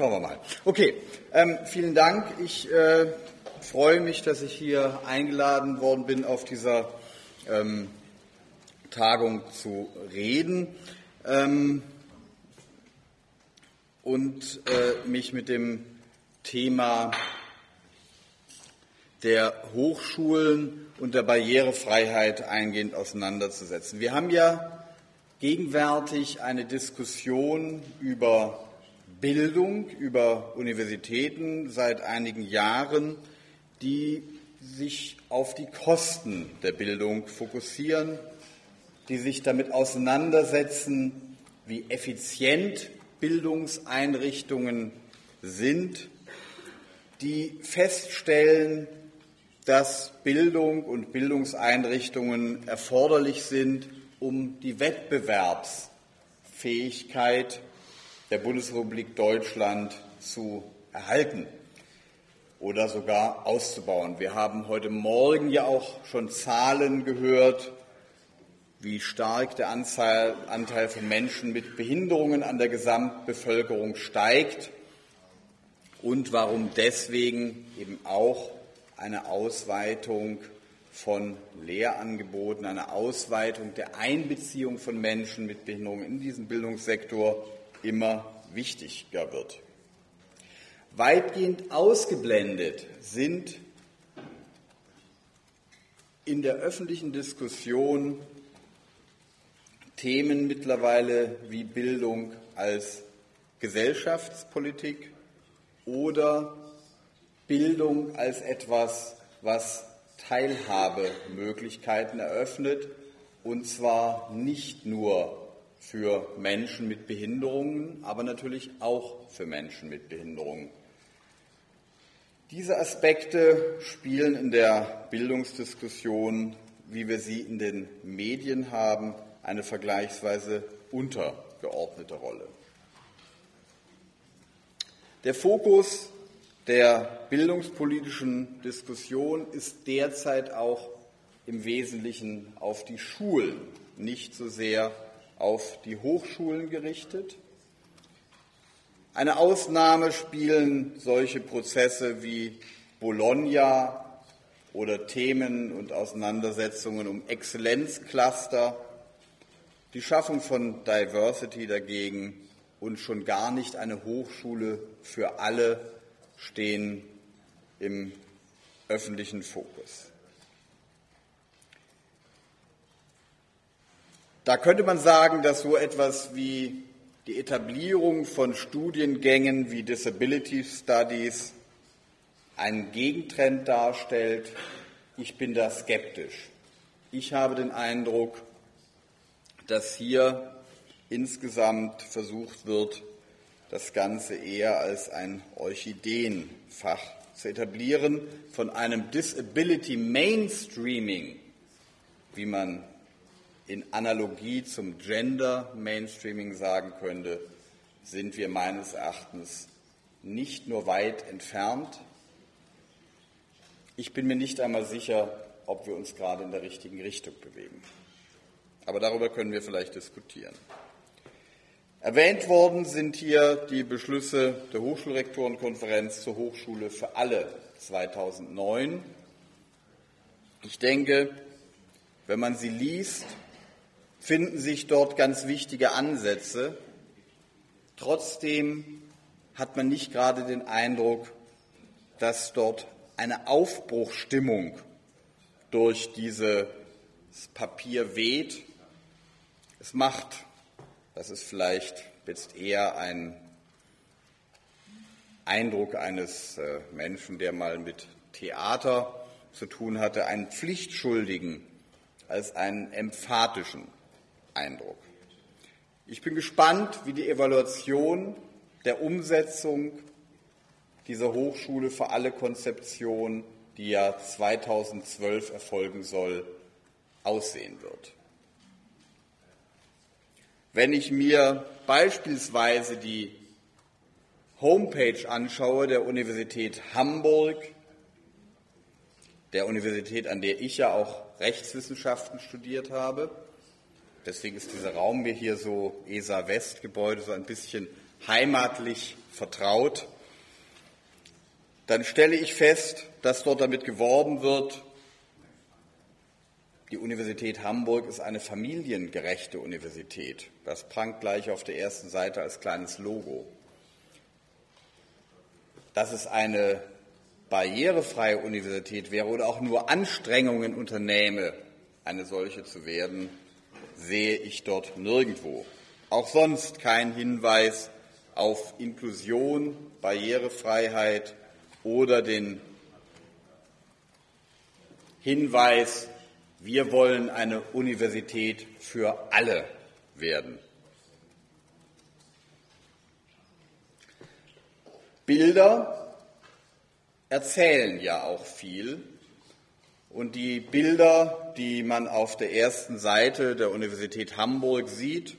Schauen wir mal. Okay, ähm, vielen Dank. Ich äh, freue mich, dass ich hier eingeladen worden bin, auf dieser ähm, Tagung zu reden ähm, und äh, mich mit dem Thema der Hochschulen und der Barrierefreiheit eingehend auseinanderzusetzen. Wir haben ja gegenwärtig eine Diskussion über Bildung, über Universitäten seit einigen Jahren, die sich auf die Kosten der Bildung fokussieren, die sich damit auseinandersetzen, wie effizient Bildungseinrichtungen sind, die feststellen, dass Bildung und Bildungseinrichtungen erforderlich sind, um die Wettbewerbsfähigkeit der Bundesrepublik Deutschland zu erhalten oder sogar auszubauen. Wir haben heute Morgen ja auch schon Zahlen gehört, wie stark der Anzahl, Anteil von Menschen mit Behinderungen an der Gesamtbevölkerung steigt und warum deswegen eben auch eine Ausweitung von Lehrangeboten, eine Ausweitung der Einbeziehung von Menschen mit Behinderungen in diesen Bildungssektor immer wichtiger wird. Weitgehend ausgeblendet sind in der öffentlichen Diskussion Themen mittlerweile wie Bildung als Gesellschaftspolitik oder Bildung als etwas, was Teilhabemöglichkeiten eröffnet, und zwar nicht nur für Menschen mit Behinderungen, aber natürlich auch für Menschen mit Behinderungen. Diese Aspekte spielen in der Bildungsdiskussion, wie wir sie in den Medien haben, eine vergleichsweise untergeordnete Rolle. Der Fokus der bildungspolitischen Diskussion ist derzeit auch im Wesentlichen auf die Schulen, nicht so sehr auf die Hochschulen gerichtet. Eine Ausnahme spielen solche Prozesse wie Bologna oder Themen und Auseinandersetzungen um Exzellenzcluster, die Schaffung von Diversity dagegen und schon gar nicht eine Hochschule für alle stehen im öffentlichen Fokus. Da könnte man sagen, dass so etwas wie die Etablierung von Studiengängen wie Disability Studies einen Gegentrend darstellt. Ich bin da skeptisch. Ich habe den Eindruck, dass hier insgesamt versucht wird, das Ganze eher als ein Orchideenfach zu etablieren, von einem Disability Mainstreaming, wie man in Analogie zum Gender Mainstreaming sagen könnte, sind wir meines Erachtens nicht nur weit entfernt. Ich bin mir nicht einmal sicher, ob wir uns gerade in der richtigen Richtung bewegen. Aber darüber können wir vielleicht diskutieren. Erwähnt worden sind hier die Beschlüsse der Hochschulrektorenkonferenz zur Hochschule für alle 2009. Ich denke, wenn man sie liest, finden sich dort ganz wichtige Ansätze. Trotzdem hat man nicht gerade den Eindruck, dass dort eine Aufbruchstimmung durch dieses Papier weht. Es macht, das ist vielleicht jetzt eher ein Eindruck eines äh, Menschen, der mal mit Theater zu tun hatte, einen pflichtschuldigen als einen emphatischen Eindruck. Ich bin gespannt, wie die Evaluation der Umsetzung dieser Hochschule für alle Konzeption, die ja 2012 erfolgen soll, aussehen wird. Wenn ich mir beispielsweise die Homepage anschaue der Universität Hamburg, der Universität, an der ich ja auch Rechtswissenschaften studiert habe, Deswegen ist dieser Raum mir hier so ESA West Gebäude so ein bisschen heimatlich vertraut, dann stelle ich fest, dass dort damit geworben wird, die Universität Hamburg ist eine familiengerechte Universität. Das prangt gleich auf der ersten Seite als kleines Logo. Dass es eine barrierefreie Universität wäre oder auch nur Anstrengungen unternehme, eine solche zu werden, sehe ich dort nirgendwo. Auch sonst kein Hinweis auf Inklusion, Barrierefreiheit oder den Hinweis, wir wollen eine Universität für alle werden. Bilder erzählen ja auch viel. Und die Bilder, die man auf der ersten Seite der Universität Hamburg sieht,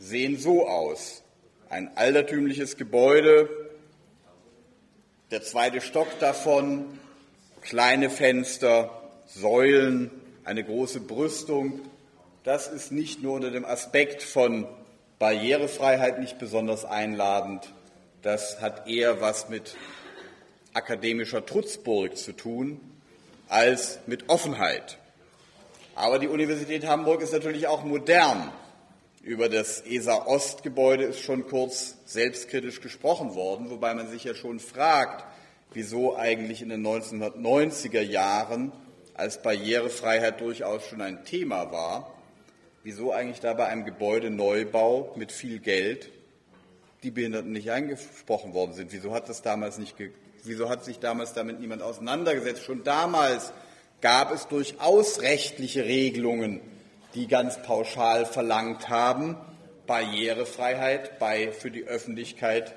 sehen so aus. Ein altertümliches Gebäude, der zweite Stock davon, kleine Fenster, Säulen, eine große Brüstung. Das ist nicht nur unter dem Aspekt von Barrierefreiheit nicht besonders einladend, das hat eher was mit akademischer Trutzburg zu tun als mit Offenheit. Aber die Universität Hamburg ist natürlich auch modern. Über das ESA-Ost-Gebäude ist schon kurz selbstkritisch gesprochen worden, wobei man sich ja schon fragt, wieso eigentlich in den 1990er Jahren, als Barrierefreiheit durchaus schon ein Thema war, wieso eigentlich da bei einem Gebäudeneubau mit viel Geld die Behinderten nicht angesprochen worden sind. Wieso hat das damals nicht Wieso hat sich damals damit niemand auseinandergesetzt? Schon damals gab es durchaus rechtliche Regelungen, die ganz pauschal verlangt haben, Barrierefreiheit bei für die Öffentlichkeit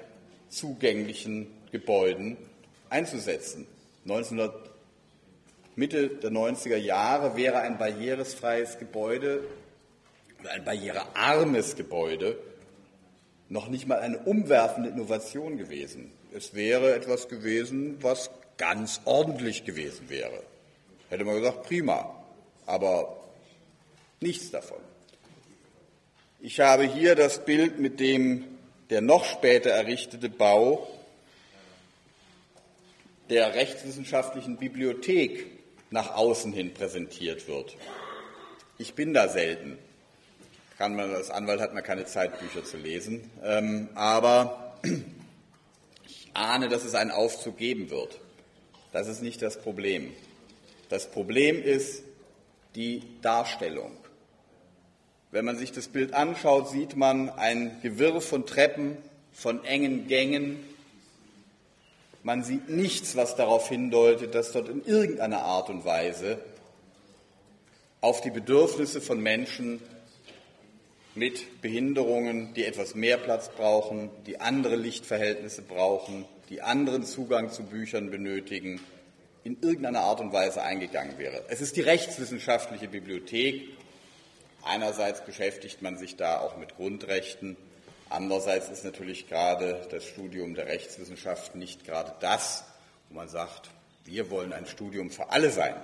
zugänglichen Gebäuden einzusetzen. 1900, Mitte der 90er Jahre wäre ein barrierefreies Gebäude oder ein barrierearmes Gebäude noch nicht mal eine umwerfende Innovation gewesen es wäre etwas gewesen, was ganz ordentlich gewesen wäre. Hätte man gesagt, prima, aber nichts davon. Ich habe hier das Bild, mit dem der noch später errichtete Bau der rechtswissenschaftlichen Bibliothek nach außen hin präsentiert wird. Ich bin da selten. Man, als Anwalt hat man keine Zeit, Bücher zu lesen. Ähm, aber ahne, dass es einen Aufzug geben wird. Das ist nicht das Problem. Das Problem ist die Darstellung. Wenn man sich das Bild anschaut, sieht man ein Gewirr von Treppen, von engen Gängen. Man sieht nichts, was darauf hindeutet, dass dort in irgendeiner Art und Weise auf die Bedürfnisse von Menschen mit Behinderungen, die etwas mehr Platz brauchen, die andere Lichtverhältnisse brauchen, die anderen Zugang zu Büchern benötigen, in irgendeiner Art und Weise eingegangen wäre. Es ist die rechtswissenschaftliche Bibliothek. Einerseits beschäftigt man sich da auch mit Grundrechten, andererseits ist natürlich gerade das Studium der Rechtswissenschaft nicht gerade das, wo man sagt, wir wollen ein Studium für alle sein.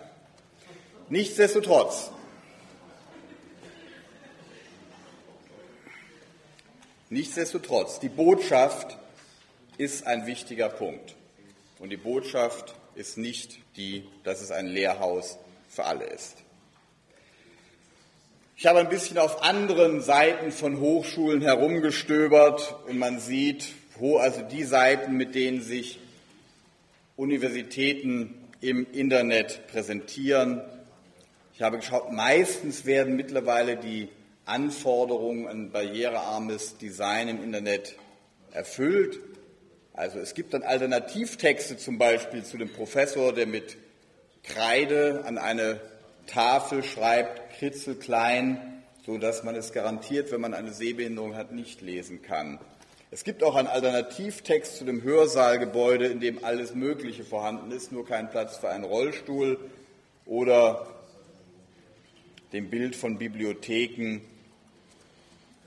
Nichtsdestotrotz Nichtsdestotrotz, die Botschaft ist ein wichtiger Punkt. Und die Botschaft ist nicht die, dass es ein Lehrhaus für alle ist. Ich habe ein bisschen auf anderen Seiten von Hochschulen herumgestöbert und man sieht, wo also die Seiten, mit denen sich Universitäten im Internet präsentieren. Ich habe geschaut, meistens werden mittlerweile die Anforderungen an barrierearmes Design im Internet erfüllt. Also es gibt dann Alternativtexte zum Beispiel zu dem Professor, der mit Kreide an eine Tafel schreibt, kritzelklein, so dass man es garantiert, wenn man eine Sehbehinderung hat, nicht lesen kann. Es gibt auch einen Alternativtext zu dem Hörsaalgebäude, in dem alles Mögliche vorhanden ist, nur kein Platz für einen Rollstuhl oder dem Bild von Bibliotheken,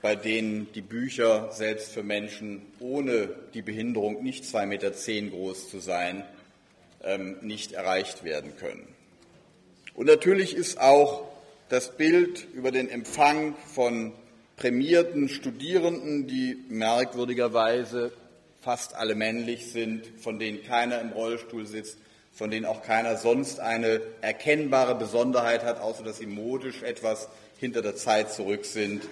bei denen die Bücher selbst für Menschen ohne die Behinderung, nicht 2,10 Meter groß zu sein, ähm, nicht erreicht werden können. Und natürlich ist auch das Bild über den Empfang von prämierten Studierenden, die merkwürdigerweise fast alle männlich sind, von denen keiner im Rollstuhl sitzt, von denen auch keiner sonst eine erkennbare Besonderheit hat, außer dass sie modisch etwas hinter der Zeit zurück sind.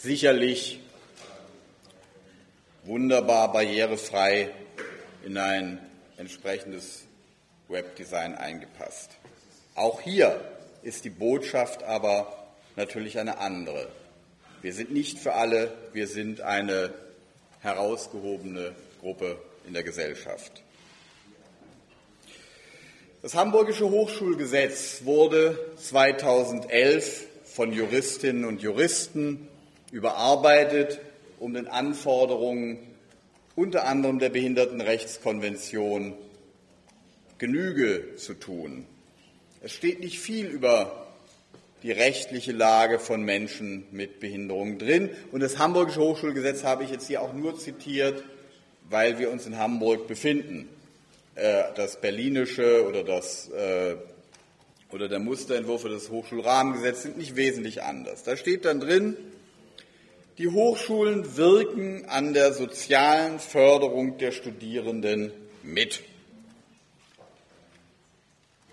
Sicherlich wunderbar barrierefrei in ein entsprechendes Webdesign eingepasst. Auch hier ist die Botschaft aber natürlich eine andere. Wir sind nicht für alle, wir sind eine herausgehobene Gruppe in der Gesellschaft. Das Hamburgische Hochschulgesetz wurde 2011 von Juristinnen und Juristen überarbeitet, um den Anforderungen unter anderem der Behindertenrechtskonvention Genüge zu tun. Es steht nicht viel über die rechtliche Lage von Menschen mit Behinderungen drin. Und das Hamburgische Hochschulgesetz habe ich jetzt hier auch nur zitiert, weil wir uns in Hamburg befinden. Äh, das Berlinische oder, das, äh, oder der Musterentwurf für das Hochschulrahmengesetz sind nicht wesentlich anders. Da steht dann drin, die Hochschulen wirken an der sozialen Förderung der Studierenden mit.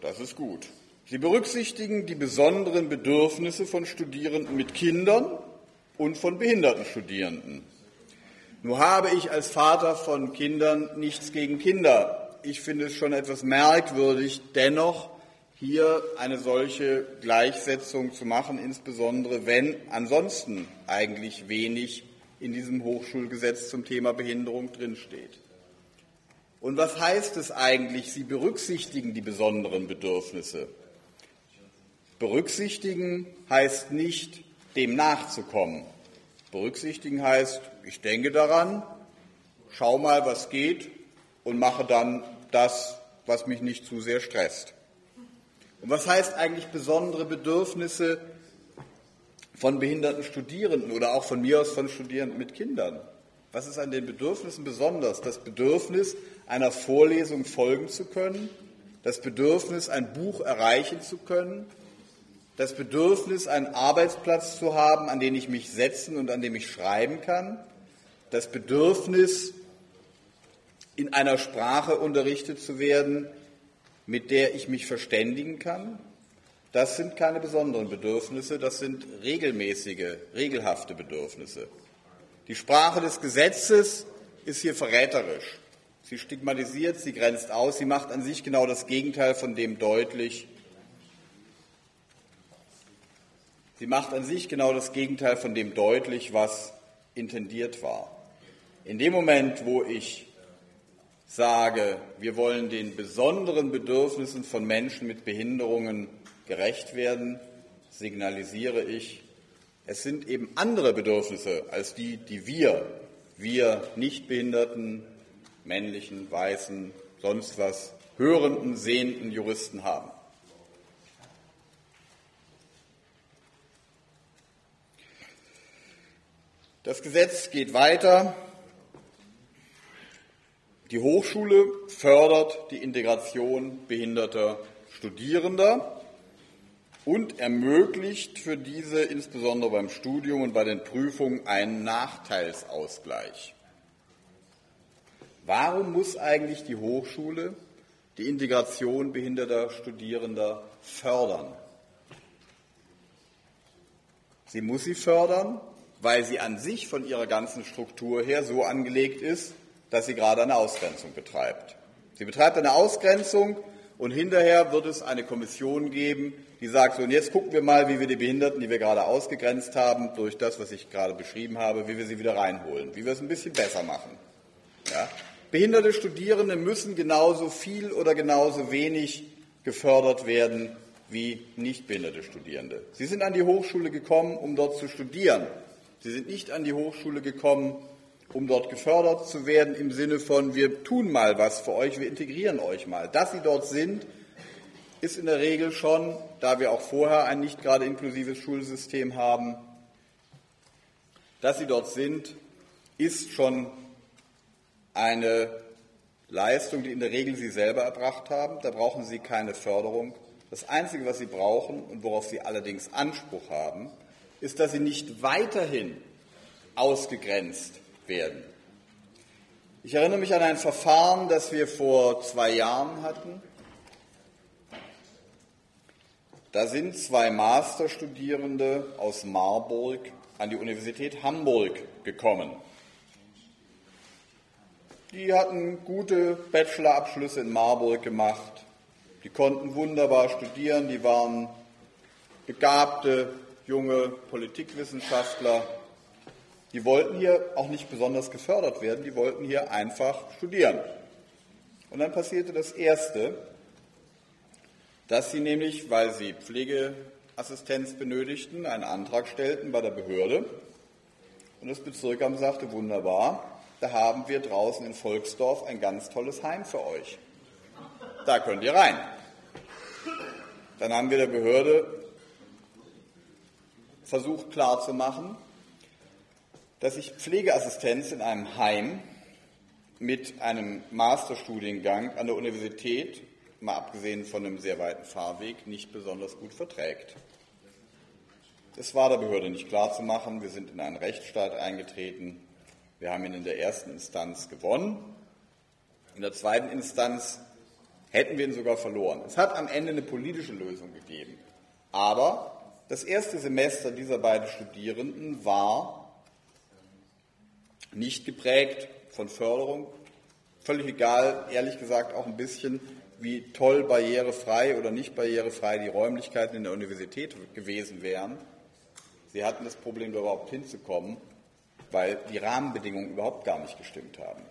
Das ist gut. Sie berücksichtigen die besonderen Bedürfnisse von Studierenden mit Kindern und von behinderten Studierenden. Nur habe ich als Vater von Kindern nichts gegen Kinder. Ich finde es schon etwas merkwürdig, dennoch hier eine solche Gleichsetzung zu machen, insbesondere wenn ansonsten eigentlich wenig in diesem Hochschulgesetz zum Thema Behinderung drinsteht. Und was heißt es eigentlich, Sie berücksichtigen die besonderen Bedürfnisse? Berücksichtigen heißt nicht, dem nachzukommen. Berücksichtigen heißt, ich denke daran, schau mal, was geht und mache dann das, was mich nicht zu sehr stresst. Und was heißt eigentlich besondere Bedürfnisse von behinderten Studierenden oder auch von mir aus von Studierenden mit Kindern? Was ist an den Bedürfnissen besonders? Das Bedürfnis, einer Vorlesung folgen zu können, das Bedürfnis, ein Buch erreichen zu können, das Bedürfnis, einen Arbeitsplatz zu haben, an den ich mich setzen und an dem ich schreiben kann, das Bedürfnis, in einer Sprache unterrichtet zu werden, mit der ich mich verständigen kann, das sind keine besonderen Bedürfnisse, das sind regelmäßige, regelhafte Bedürfnisse. Die Sprache des Gesetzes ist hier verräterisch. Sie stigmatisiert, sie grenzt aus, sie macht an sich genau das Gegenteil von dem deutlich, Sie macht an sich genau das Gegenteil von dem deutlich, was intendiert war. In dem Moment, wo ich sage, wir wollen den besonderen Bedürfnissen von Menschen mit Behinderungen gerecht werden, signalisiere ich, es sind eben andere Bedürfnisse als die, die wir, wir Nichtbehinderten, männlichen, weißen, sonst was, hörenden, sehenden Juristen haben. Das Gesetz geht weiter. Die Hochschule fördert die Integration behinderter Studierender und ermöglicht für diese insbesondere beim Studium und bei den Prüfungen einen Nachteilsausgleich. Warum muss eigentlich die Hochschule die Integration behinderter Studierender fördern? Sie muss sie fördern, weil sie an sich von ihrer ganzen Struktur her so angelegt ist, dass sie gerade eine Ausgrenzung betreibt. Sie betreibt eine Ausgrenzung und hinterher wird es eine Kommission geben, die sagt, so und jetzt gucken wir mal, wie wir die Behinderten, die wir gerade ausgegrenzt haben, durch das, was ich gerade beschrieben habe, wie wir sie wieder reinholen, wie wir es ein bisschen besser machen. Ja? Behinderte Studierende müssen genauso viel oder genauso wenig gefördert werden wie nicht behinderte Studierende. Sie sind an die Hochschule gekommen, um dort zu studieren. Sie sind nicht an die Hochschule gekommen, um dort gefördert zu werden im Sinne von, wir tun mal was für euch, wir integrieren euch mal. Dass sie dort sind, ist in der Regel schon, da wir auch vorher ein nicht gerade inklusives Schulsystem haben, dass sie dort sind, ist schon eine Leistung, die in der Regel sie selber erbracht haben. Da brauchen sie keine Förderung. Das Einzige, was sie brauchen und worauf sie allerdings Anspruch haben, ist, dass sie nicht weiterhin ausgegrenzt werden. Ich erinnere mich an ein Verfahren, das wir vor zwei Jahren hatten. Da sind zwei Masterstudierende aus Marburg an die Universität Hamburg gekommen. Die hatten gute Bachelorabschlüsse in Marburg gemacht. Die konnten wunderbar studieren. Die waren begabte junge Politikwissenschaftler. Die wollten hier auch nicht besonders gefördert werden. Die wollten hier einfach studieren. Und dann passierte das Erste, dass sie nämlich, weil sie Pflegeassistenz benötigten, einen Antrag stellten bei der Behörde. Und das Bezirkamt sagte, wunderbar, da haben wir draußen in Volksdorf ein ganz tolles Heim für euch. Da könnt ihr rein. Dann haben wir der Behörde versucht klarzumachen, dass ich Pflegeassistenz in einem Heim mit einem Masterstudiengang an der Universität, mal abgesehen von einem sehr weiten Fahrweg, nicht besonders gut verträgt. Das war der Behörde nicht klarzumachen. Wir sind in einen Rechtsstaat eingetreten. Wir haben ihn in der ersten Instanz gewonnen. In der zweiten Instanz hätten wir ihn sogar verloren. Es hat am Ende eine politische Lösung gegeben. Aber das erste Semester dieser beiden Studierenden war nicht geprägt von Förderung. Völlig egal, ehrlich gesagt auch ein bisschen, wie toll barrierefrei oder nicht barrierefrei die Räumlichkeiten in der Universität gewesen wären. Sie hatten das Problem, da überhaupt hinzukommen weil die Rahmenbedingungen überhaupt gar nicht gestimmt haben.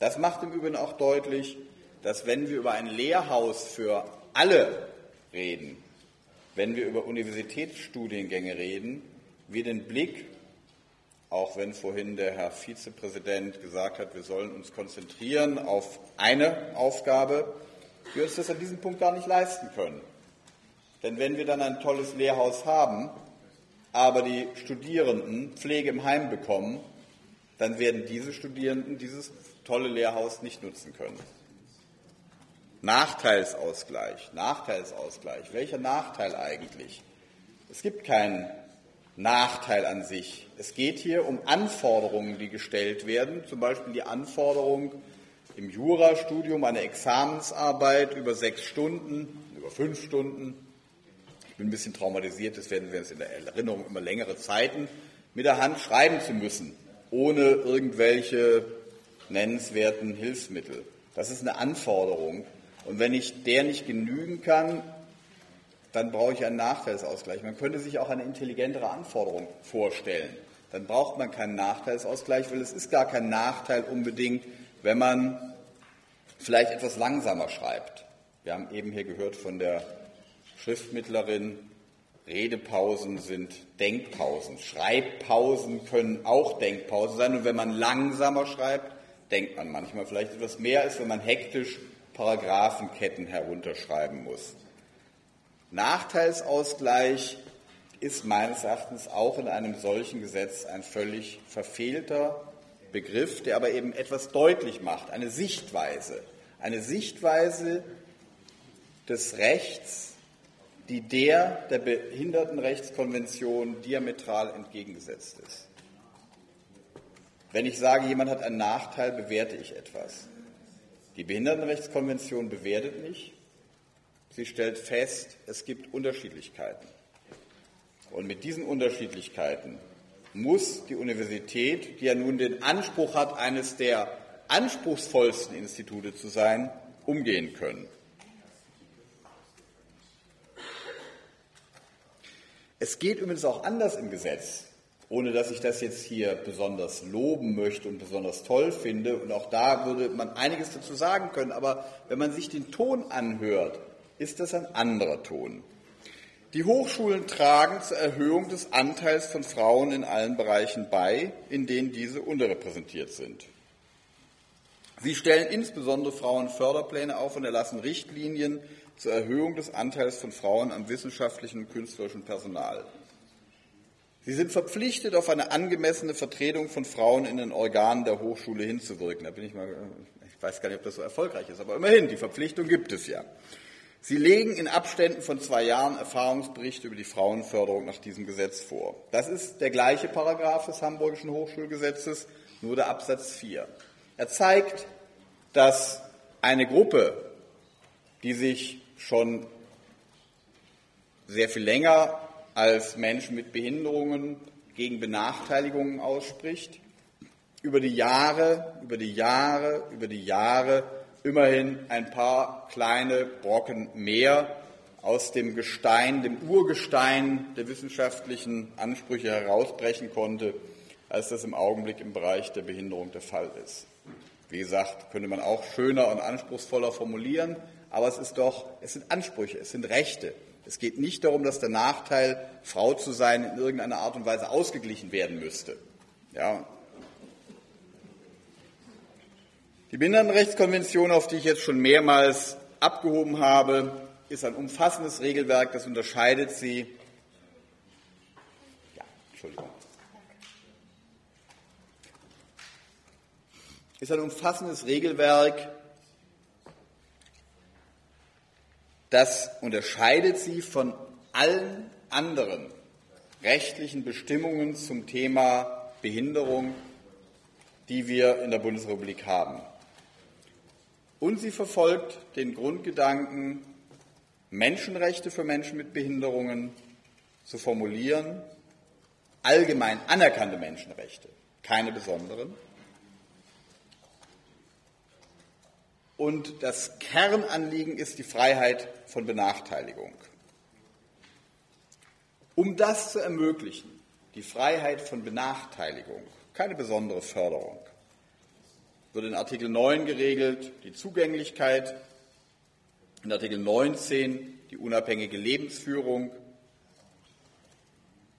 Das macht im Übrigen auch deutlich, dass wenn wir über ein Lehrhaus für alle reden, wenn wir über Universitätsstudiengänge reden, wir den Blick, auch wenn vorhin der Herr Vizepräsident gesagt hat, wir sollen uns konzentrieren auf eine Aufgabe, wir uns das an diesem Punkt gar nicht leisten können. Denn wenn wir dann ein tolles Lehrhaus haben, aber die Studierenden Pflege im Heim bekommen, dann werden diese Studierenden dieses tolle Lehrhaus nicht nutzen können. Nachteilsausgleich, Nachteilsausgleich. Welcher Nachteil eigentlich? Es gibt keinen Nachteil an sich. Es geht hier um Anforderungen, die gestellt werden, zum Beispiel die Anforderung im Jurastudium eine Examensarbeit über sechs Stunden, über fünf Stunden ich bin ein bisschen traumatisiert, das werden wir uns in der Erinnerung immer längere Zeiten mit der Hand schreiben zu müssen, ohne irgendwelche nennenswerten Hilfsmittel. Das ist eine Anforderung. Und wenn ich der nicht genügen kann, dann brauche ich einen Nachteilsausgleich. Man könnte sich auch eine intelligentere Anforderung vorstellen. Dann braucht man keinen Nachteilsausgleich, weil es ist gar kein Nachteil unbedingt, wenn man vielleicht etwas langsamer schreibt. Wir haben eben hier gehört von der Schriftmittlerin, Redepausen sind Denkpausen. Schreibpausen können auch Denkpausen sein. Und wenn man langsamer schreibt, denkt man manchmal vielleicht etwas mehr, als wenn man hektisch Paragraphenketten herunterschreiben muss. Nachteilsausgleich ist meines Erachtens auch in einem solchen Gesetz ein völlig verfehlter Begriff, der aber eben etwas deutlich macht, eine Sichtweise, eine Sichtweise des Rechts, die der der Behindertenrechtskonvention diametral entgegengesetzt ist. Wenn ich sage, jemand hat einen Nachteil, bewerte ich etwas. Die Behindertenrechtskonvention bewertet nicht. Sie stellt fest, es gibt Unterschiedlichkeiten. Und mit diesen Unterschiedlichkeiten muss die Universität, die ja nun den Anspruch hat, eines der anspruchsvollsten Institute zu sein, umgehen können. Es geht übrigens auch anders im Gesetz, ohne dass ich das jetzt hier besonders loben möchte und besonders toll finde. Und auch da würde man einiges dazu sagen können. Aber wenn man sich den Ton anhört, ist das ein anderer Ton. Die Hochschulen tragen zur Erhöhung des Anteils von Frauen in allen Bereichen bei, in denen diese unterrepräsentiert sind. Sie stellen insbesondere Frauenförderpläne auf und erlassen Richtlinien, zur Erhöhung des Anteils von Frauen am wissenschaftlichen und künstlerischen Personal. Sie sind verpflichtet, auf eine angemessene Vertretung von Frauen in den Organen der Hochschule hinzuwirken. Da bin ich mal, ich weiß gar nicht, ob das so erfolgreich ist, aber immerhin, die Verpflichtung gibt es ja. Sie legen in Abständen von zwei Jahren Erfahrungsberichte über die Frauenförderung nach diesem Gesetz vor. Das ist der gleiche Paragraph des Hamburgischen Hochschulgesetzes, nur der Absatz 4. Er zeigt, dass eine Gruppe, die sich schon sehr viel länger als Menschen mit Behinderungen gegen Benachteiligungen ausspricht, über die Jahre, über die Jahre, über die Jahre immerhin ein paar kleine Brocken mehr aus dem Gestein, dem Urgestein der wissenschaftlichen Ansprüche herausbrechen konnte, als das im Augenblick im Bereich der Behinderung der Fall ist. Wie gesagt, könnte man auch schöner und anspruchsvoller formulieren, aber es ist doch, es sind Ansprüche, es sind Rechte. Es geht nicht darum, dass der Nachteil, Frau zu sein, in irgendeiner Art und Weise ausgeglichen werden müsste. Ja. Die Behindertenrechtskonvention, auf die ich jetzt schon mehrmals abgehoben habe, ist ein umfassendes Regelwerk, das unterscheidet sie. Ja, Entschuldigung. Ist ein umfassendes Regelwerk, das unterscheidet sie von allen anderen rechtlichen Bestimmungen zum Thema Behinderung, die wir in der Bundesrepublik haben. Und sie verfolgt den Grundgedanken, Menschenrechte für Menschen mit Behinderungen zu formulieren, allgemein anerkannte Menschenrechte, keine besonderen, Und das Kernanliegen ist die Freiheit von Benachteiligung. Um das zu ermöglichen, die Freiheit von Benachteiligung, keine besondere Förderung, wird in Artikel 9 geregelt die Zugänglichkeit, in Artikel 19 die unabhängige Lebensführung,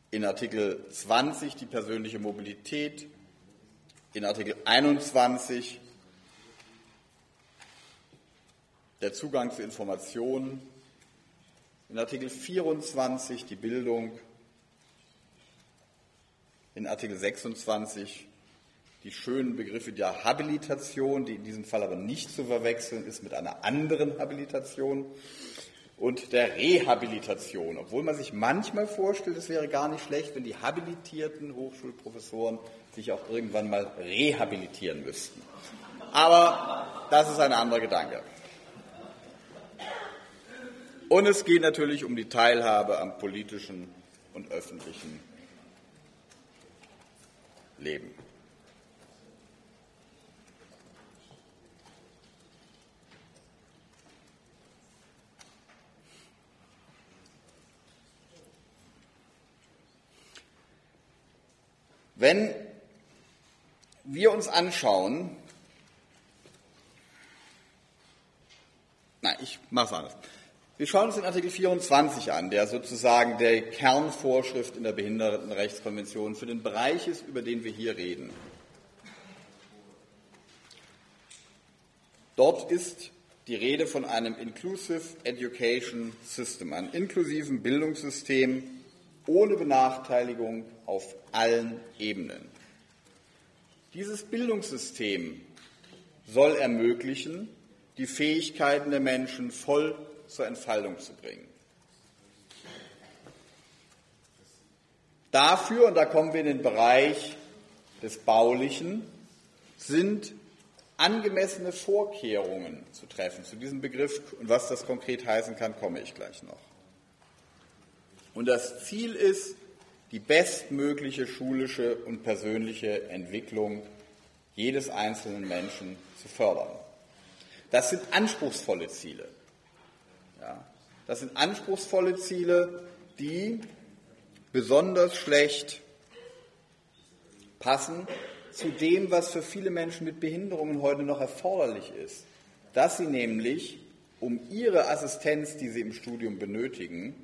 in Artikel 20 die persönliche Mobilität, in Artikel 21 der Zugang zu Informationen, in Artikel 24 die Bildung, in Artikel 26 die schönen Begriffe der Habilitation, die in diesem Fall aber nicht zu verwechseln ist mit einer anderen Habilitation und der Rehabilitation, obwohl man sich manchmal vorstellt, es wäre gar nicht schlecht, wenn die habilitierten Hochschulprofessoren sich auch irgendwann mal rehabilitieren müssten. Aber das ist ein anderer Gedanke. Und es geht natürlich um die Teilhabe am politischen und öffentlichen Leben. Wenn wir uns anschauen, nein, ich mache es anders. Wir schauen uns den Artikel 24 an, der sozusagen der Kernvorschrift in der Behindertenrechtskonvention für den Bereich ist, über den wir hier reden. Dort ist die Rede von einem Inclusive Education System, einem inklusiven Bildungssystem ohne Benachteiligung auf allen Ebenen. Dieses Bildungssystem soll ermöglichen, die Fähigkeiten der Menschen voll zur Entfaltung zu bringen. Dafür, und da kommen wir in den Bereich des Baulichen, sind angemessene Vorkehrungen zu treffen. Zu diesem Begriff und was das konkret heißen kann, komme ich gleich noch. Und das Ziel ist, die bestmögliche schulische und persönliche Entwicklung jedes einzelnen Menschen zu fördern. Das sind anspruchsvolle Ziele. Ja, das sind anspruchsvolle Ziele, die besonders schlecht passen zu dem, was für viele Menschen mit Behinderungen heute noch erforderlich ist. Dass sie nämlich, um ihre Assistenz, die sie im Studium benötigen,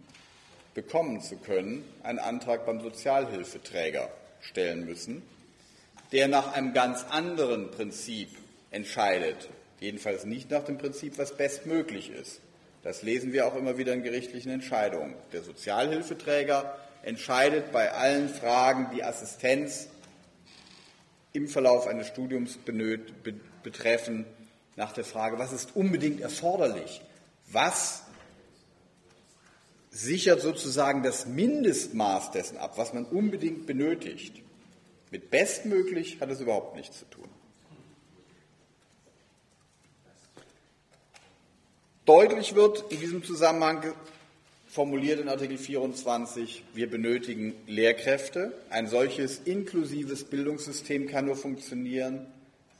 bekommen zu können, einen Antrag beim Sozialhilfeträger stellen müssen, der nach einem ganz anderen Prinzip entscheidet, jedenfalls nicht nach dem Prinzip, was bestmöglich ist. Das lesen wir auch immer wieder in gerichtlichen Entscheidungen. Der Sozialhilfeträger entscheidet bei allen Fragen, die Assistenz im Verlauf eines Studiums betreffen, nach der Frage, was ist unbedingt erforderlich? Was sichert sozusagen das Mindestmaß dessen ab, was man unbedingt benötigt. Mit bestmöglich hat es überhaupt nichts zu tun. Deutlich wird in diesem Zusammenhang formuliert in Artikel 24, wir benötigen Lehrkräfte. Ein solches inklusives Bildungssystem kann nur funktionieren,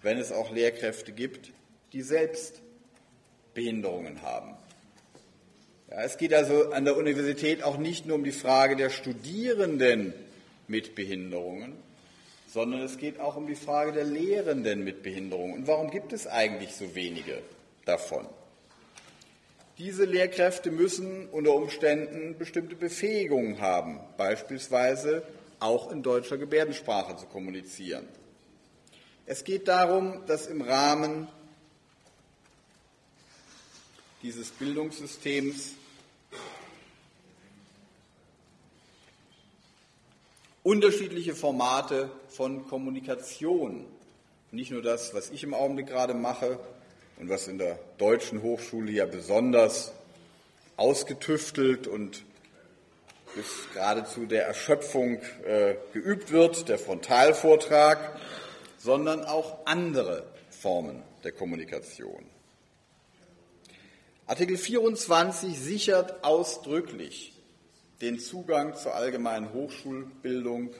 wenn es auch Lehrkräfte gibt, die selbst Behinderungen haben. Ja, es geht also an der Universität auch nicht nur um die Frage der Studierenden mit Behinderungen, sondern es geht auch um die Frage der Lehrenden mit Behinderungen. Und warum gibt es eigentlich so wenige davon? Diese Lehrkräfte müssen unter Umständen bestimmte Befähigungen haben, beispielsweise auch in deutscher Gebärdensprache zu kommunizieren. Es geht darum, dass im Rahmen dieses Bildungssystems unterschiedliche Formate von Kommunikation, nicht nur das, was ich im Augenblick gerade mache und was in der deutschen Hochschule ja besonders ausgetüftelt und bis geradezu der Erschöpfung äh, geübt wird, der Frontalvortrag, sondern auch andere Formen der Kommunikation. Artikel 24 sichert ausdrücklich den Zugang zur allgemeinen Hochschulbildung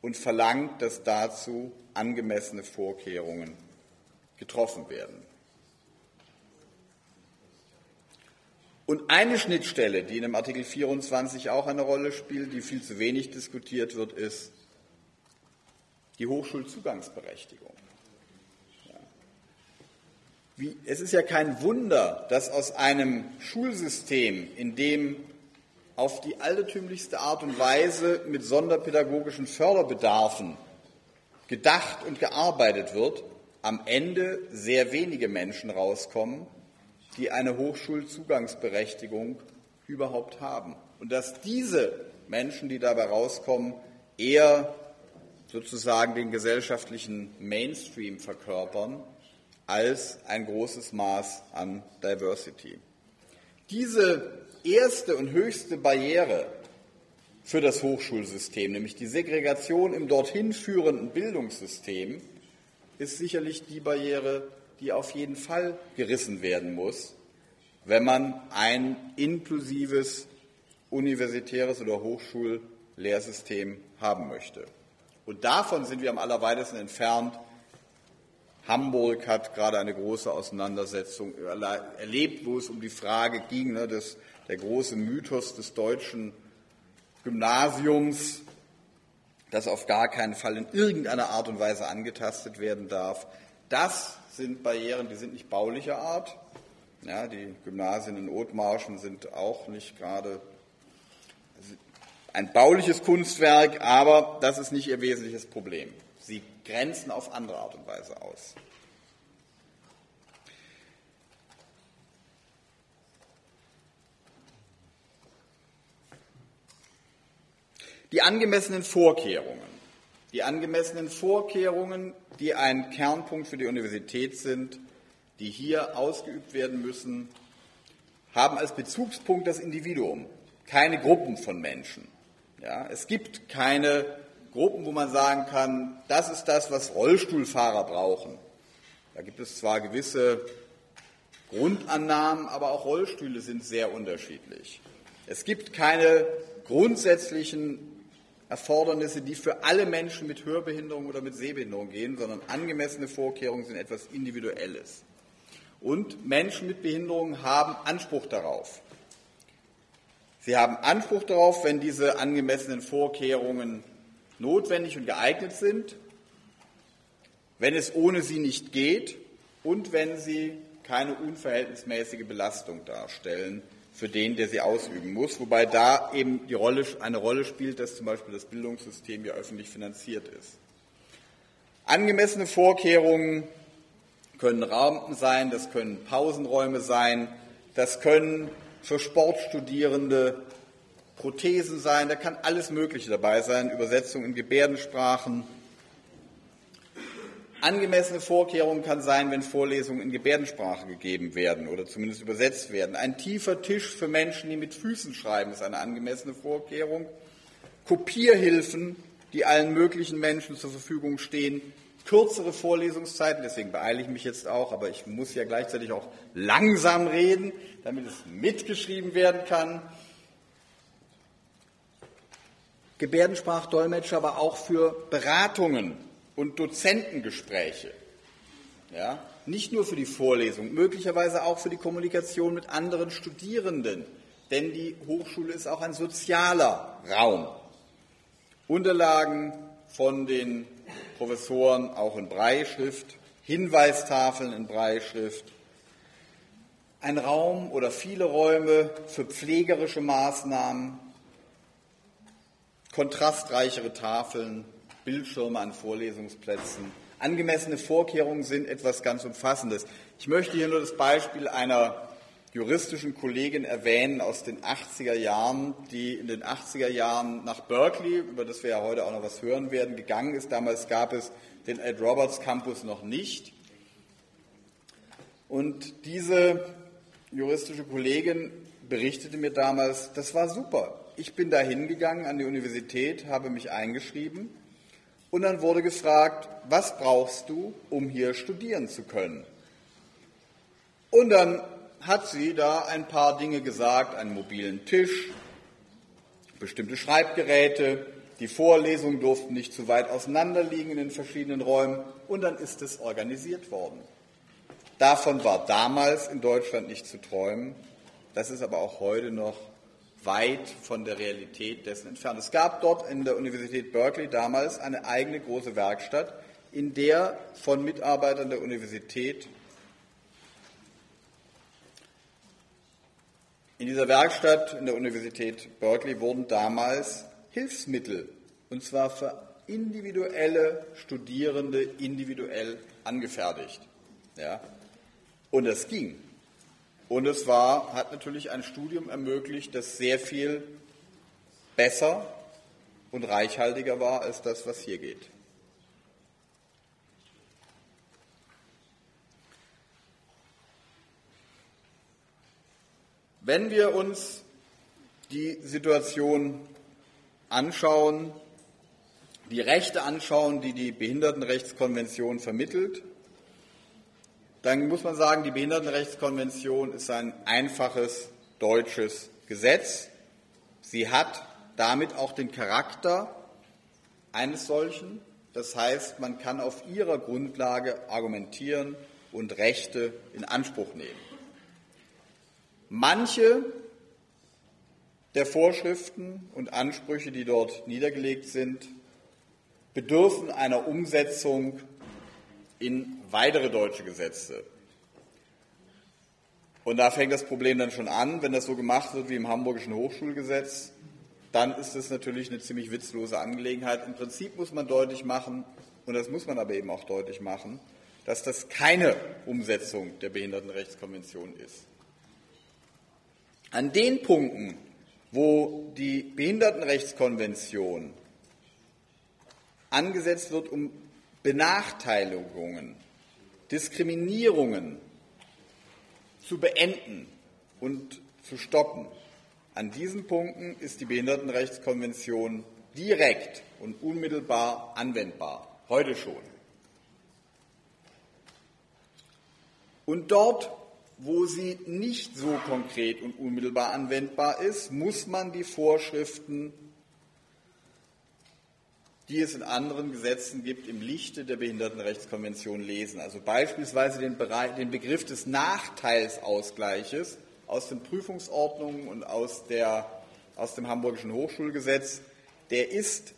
und verlangt, dass dazu angemessene Vorkehrungen getroffen werden. Und eine Schnittstelle, die in dem Artikel 24 auch eine Rolle spielt, die viel zu wenig diskutiert wird, ist die Hochschulzugangsberechtigung. Wie, es ist ja kein Wunder, dass aus einem Schulsystem, in dem auf die altertümlichste Art und Weise mit sonderpädagogischen Förderbedarfen gedacht und gearbeitet wird, am Ende sehr wenige Menschen rauskommen, die eine Hochschulzugangsberechtigung überhaupt haben. Und dass diese Menschen, die dabei rauskommen, eher sozusagen den gesellschaftlichen Mainstream verkörpern als ein großes Maß an Diversity. Diese erste und höchste Barriere für das Hochschulsystem, nämlich die Segregation im dorthin führenden Bildungssystem, ist sicherlich die Barriere, die auf jeden Fall gerissen werden muss, wenn man ein inklusives universitäres oder Hochschullehrsystem haben möchte. Und davon sind wir am allerweitesten entfernt, Hamburg hat gerade eine große Auseinandersetzung erlebt, wo es um die Frage ging, ne, dass der große Mythos des deutschen Gymnasiums, das auf gar keinen Fall in irgendeiner Art und Weise angetastet werden darf. Das sind Barrieren, die sind nicht baulicher Art. Ja, die Gymnasien in Othmarschen sind auch nicht gerade ein bauliches Kunstwerk, aber das ist nicht ihr wesentliches Problem. Grenzen auf andere Art und Weise aus. Die angemessenen Vorkehrungen. Die angemessenen Vorkehrungen, die ein Kernpunkt für die Universität sind, die hier ausgeübt werden müssen, haben als Bezugspunkt das Individuum, keine Gruppen von Menschen. Ja, es gibt keine Gruppen, wo man sagen kann, das ist das, was Rollstuhlfahrer brauchen. Da gibt es zwar gewisse Grundannahmen, aber auch Rollstühle sind sehr unterschiedlich. Es gibt keine grundsätzlichen Erfordernisse, die für alle Menschen mit Hörbehinderung oder mit Sehbehinderung gehen, sondern angemessene Vorkehrungen sind etwas Individuelles. Und Menschen mit Behinderung haben Anspruch darauf. Sie haben Anspruch darauf, wenn diese angemessenen Vorkehrungen notwendig und geeignet sind, wenn es ohne sie nicht geht und wenn sie keine unverhältnismäßige Belastung darstellen für den, der sie ausüben muss, wobei da eben die Rolle, eine Rolle spielt, dass zum Beispiel das Bildungssystem ja öffentlich finanziert ist. Angemessene Vorkehrungen können Raum sein, das können Pausenräume sein, das können für Sportstudierende Prothesen sein, da kann alles Mögliche dabei sein, Übersetzung in Gebärdensprachen. Angemessene Vorkehrung kann sein, wenn Vorlesungen in Gebärdensprache gegeben werden oder zumindest übersetzt werden. Ein tiefer Tisch für Menschen, die mit Füßen schreiben, ist eine angemessene Vorkehrung. Kopierhilfen, die allen möglichen Menschen zur Verfügung stehen. Kürzere Vorlesungszeiten, deswegen beeile ich mich jetzt auch, aber ich muss ja gleichzeitig auch langsam reden, damit es mitgeschrieben werden kann. Gebärdensprachdolmetscher aber auch für Beratungen und Dozentengespräche. Ja, nicht nur für die Vorlesung, möglicherweise auch für die Kommunikation mit anderen Studierenden, denn die Hochschule ist auch ein sozialer Raum. Unterlagen von den Professoren auch in Breischrift, Hinweistafeln in Breischrift, ein Raum oder viele Räume für pflegerische Maßnahmen, kontrastreichere Tafeln, Bildschirme an Vorlesungsplätzen. Angemessene Vorkehrungen sind etwas ganz Umfassendes. Ich möchte hier nur das Beispiel einer juristischen Kollegin erwähnen aus den 80er Jahren, die in den 80er Jahren nach Berkeley, über das wir ja heute auch noch was hören werden, gegangen ist. Damals gab es den Ed Roberts Campus noch nicht. Und diese juristische Kollegin berichtete mir damals, das war super. Ich bin da hingegangen an die Universität, habe mich eingeschrieben und dann wurde gefragt, was brauchst du, um hier studieren zu können? Und dann hat sie da ein paar Dinge gesagt, einen mobilen Tisch, bestimmte Schreibgeräte, die Vorlesungen durften nicht zu weit auseinander liegen in den verschiedenen Räumen und dann ist es organisiert worden. Davon war damals in Deutschland nicht zu träumen, das ist aber auch heute noch weit von der Realität dessen entfernt. Es gab dort in der Universität Berkeley damals eine eigene große Werkstatt, in der von Mitarbeitern der Universität in dieser Werkstatt in der Universität Berkeley wurden damals Hilfsmittel, und zwar für individuelle Studierende individuell angefertigt. Ja? Und das ging. Und es war, hat natürlich ein Studium ermöglicht, das sehr viel besser und reichhaltiger war als das, was hier geht. Wenn wir uns die Situation anschauen, die Rechte anschauen, die die Behindertenrechtskonvention vermittelt, dann muss man sagen, die Behindertenrechtskonvention ist ein einfaches deutsches Gesetz. Sie hat damit auch den Charakter eines solchen. Das heißt, man kann auf ihrer Grundlage argumentieren und Rechte in Anspruch nehmen. Manche der Vorschriften und Ansprüche, die dort niedergelegt sind, bedürfen einer Umsetzung in weitere deutsche Gesetze. Und da fängt das Problem dann schon an, wenn das so gemacht wird wie im Hamburgischen Hochschulgesetz, dann ist es natürlich eine ziemlich witzlose Angelegenheit. Im Prinzip muss man deutlich machen, und das muss man aber eben auch deutlich machen, dass das keine Umsetzung der Behindertenrechtskonvention ist. An den Punkten, wo die Behindertenrechtskonvention angesetzt wird, um Benachteiligungen, Diskriminierungen zu beenden und zu stoppen. An diesen Punkten ist die Behindertenrechtskonvention direkt und unmittelbar anwendbar, heute schon. Und dort, wo sie nicht so konkret und unmittelbar anwendbar ist, muss man die Vorschriften die es in anderen Gesetzen gibt, im Lichte der Behindertenrechtskonvention lesen. Also beispielsweise den, Bereich, den Begriff des Nachteilsausgleiches aus den Prüfungsordnungen und aus, der, aus dem Hamburgischen Hochschulgesetz, der ist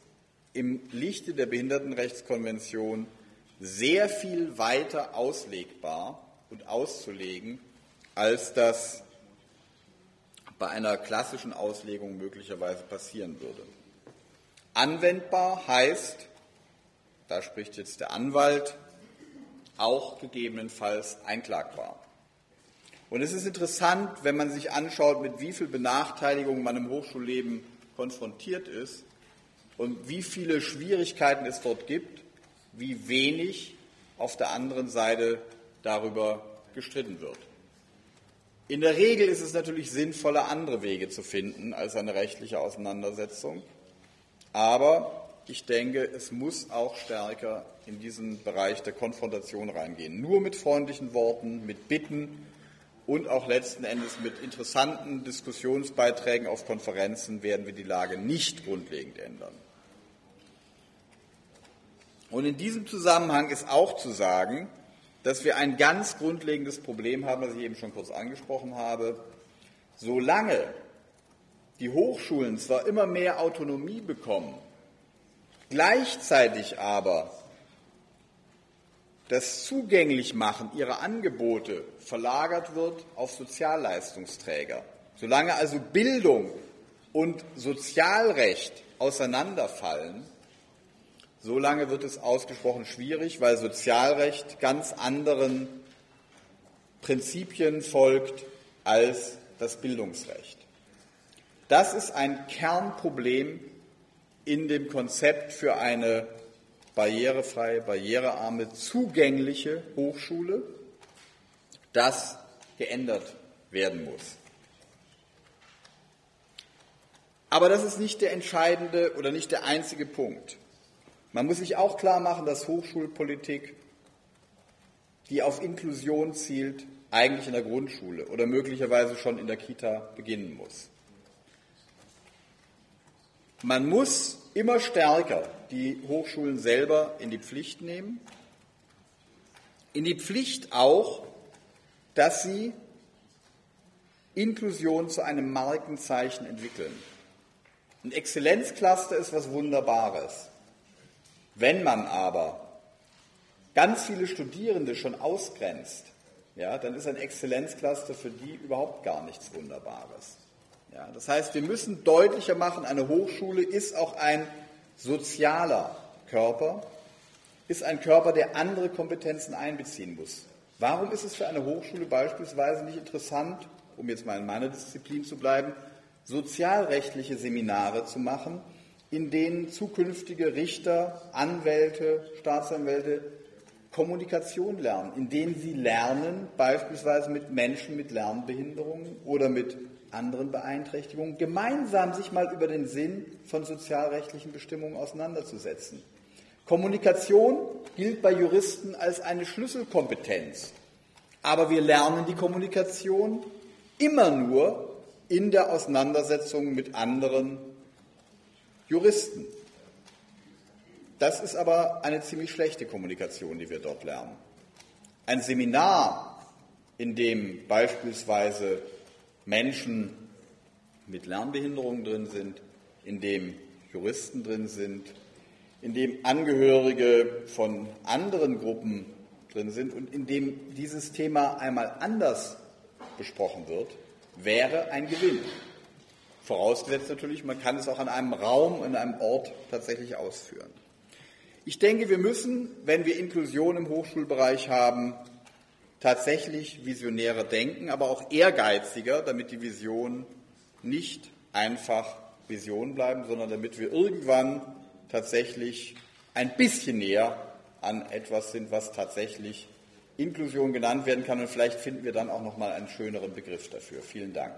im Lichte der Behindertenrechtskonvention sehr viel weiter auslegbar und auszulegen, als das bei einer klassischen Auslegung möglicherweise passieren würde. Anwendbar heißt, da spricht jetzt der Anwalt, auch gegebenenfalls einklagbar. Und es ist interessant, wenn man sich anschaut, mit wie viel Benachteiligung man im Hochschulleben konfrontiert ist und wie viele Schwierigkeiten es dort gibt, wie wenig auf der anderen Seite darüber gestritten wird. In der Regel ist es natürlich sinnvoller, andere Wege zu finden als eine rechtliche Auseinandersetzung. Aber ich denke, es muss auch stärker in diesen Bereich der Konfrontation reingehen. Nur mit freundlichen Worten, mit Bitten und auch letzten Endes mit interessanten Diskussionsbeiträgen auf Konferenzen werden wir die Lage nicht grundlegend ändern. Und in diesem Zusammenhang ist auch zu sagen, dass wir ein ganz grundlegendes Problem haben, das ich eben schon kurz angesprochen habe. Solange die Hochschulen zwar immer mehr Autonomie bekommen, gleichzeitig aber das Zugänglichmachen ihrer Angebote verlagert wird auf Sozialleistungsträger. Solange also Bildung und Sozialrecht auseinanderfallen, solange wird es ausgesprochen schwierig, weil Sozialrecht ganz anderen Prinzipien folgt als das Bildungsrecht. Das ist ein Kernproblem in dem Konzept für eine barrierefreie, barrierearme, zugängliche Hochschule, das geändert werden muss. Aber das ist nicht der entscheidende oder nicht der einzige Punkt. Man muss sich auch klar machen, dass Hochschulpolitik, die auf Inklusion zielt, eigentlich in der Grundschule oder möglicherweise schon in der Kita beginnen muss. Man muss immer stärker die Hochschulen selber in die Pflicht nehmen. In die Pflicht auch, dass sie Inklusion zu einem Markenzeichen entwickeln. Ein Exzellenzcluster ist was Wunderbares. Wenn man aber ganz viele Studierende schon ausgrenzt, ja, dann ist ein Exzellenzcluster für die überhaupt gar nichts Wunderbares. Ja, das heißt, wir müssen deutlicher machen, eine Hochschule ist auch ein sozialer Körper, ist ein Körper, der andere Kompetenzen einbeziehen muss. Warum ist es für eine Hochschule beispielsweise nicht interessant, um jetzt mal in meiner Disziplin zu bleiben, sozialrechtliche Seminare zu machen, in denen zukünftige Richter, Anwälte, Staatsanwälte Kommunikation lernen, in denen sie lernen, beispielsweise mit Menschen mit Lernbehinderungen oder mit anderen Beeinträchtigungen, gemeinsam sich mal über den Sinn von sozialrechtlichen Bestimmungen auseinanderzusetzen. Kommunikation gilt bei Juristen als eine Schlüsselkompetenz. Aber wir lernen die Kommunikation immer nur in der Auseinandersetzung mit anderen Juristen. Das ist aber eine ziemlich schlechte Kommunikation, die wir dort lernen. Ein Seminar, in dem beispielsweise Menschen mit Lernbehinderungen drin sind, in dem Juristen drin sind, in dem Angehörige von anderen Gruppen drin sind und in dem dieses Thema einmal anders besprochen wird, wäre ein Gewinn. Vorausgesetzt natürlich, man kann es auch an einem Raum, an einem Ort tatsächlich ausführen. Ich denke, wir müssen, wenn wir Inklusion im Hochschulbereich haben, tatsächlich visionärer denken, aber auch ehrgeiziger, damit die Visionen nicht einfach Visionen bleiben, sondern damit wir irgendwann tatsächlich ein bisschen näher an etwas sind, was tatsächlich Inklusion genannt werden kann. Und vielleicht finden wir dann auch noch mal einen schöneren Begriff dafür. Vielen Dank.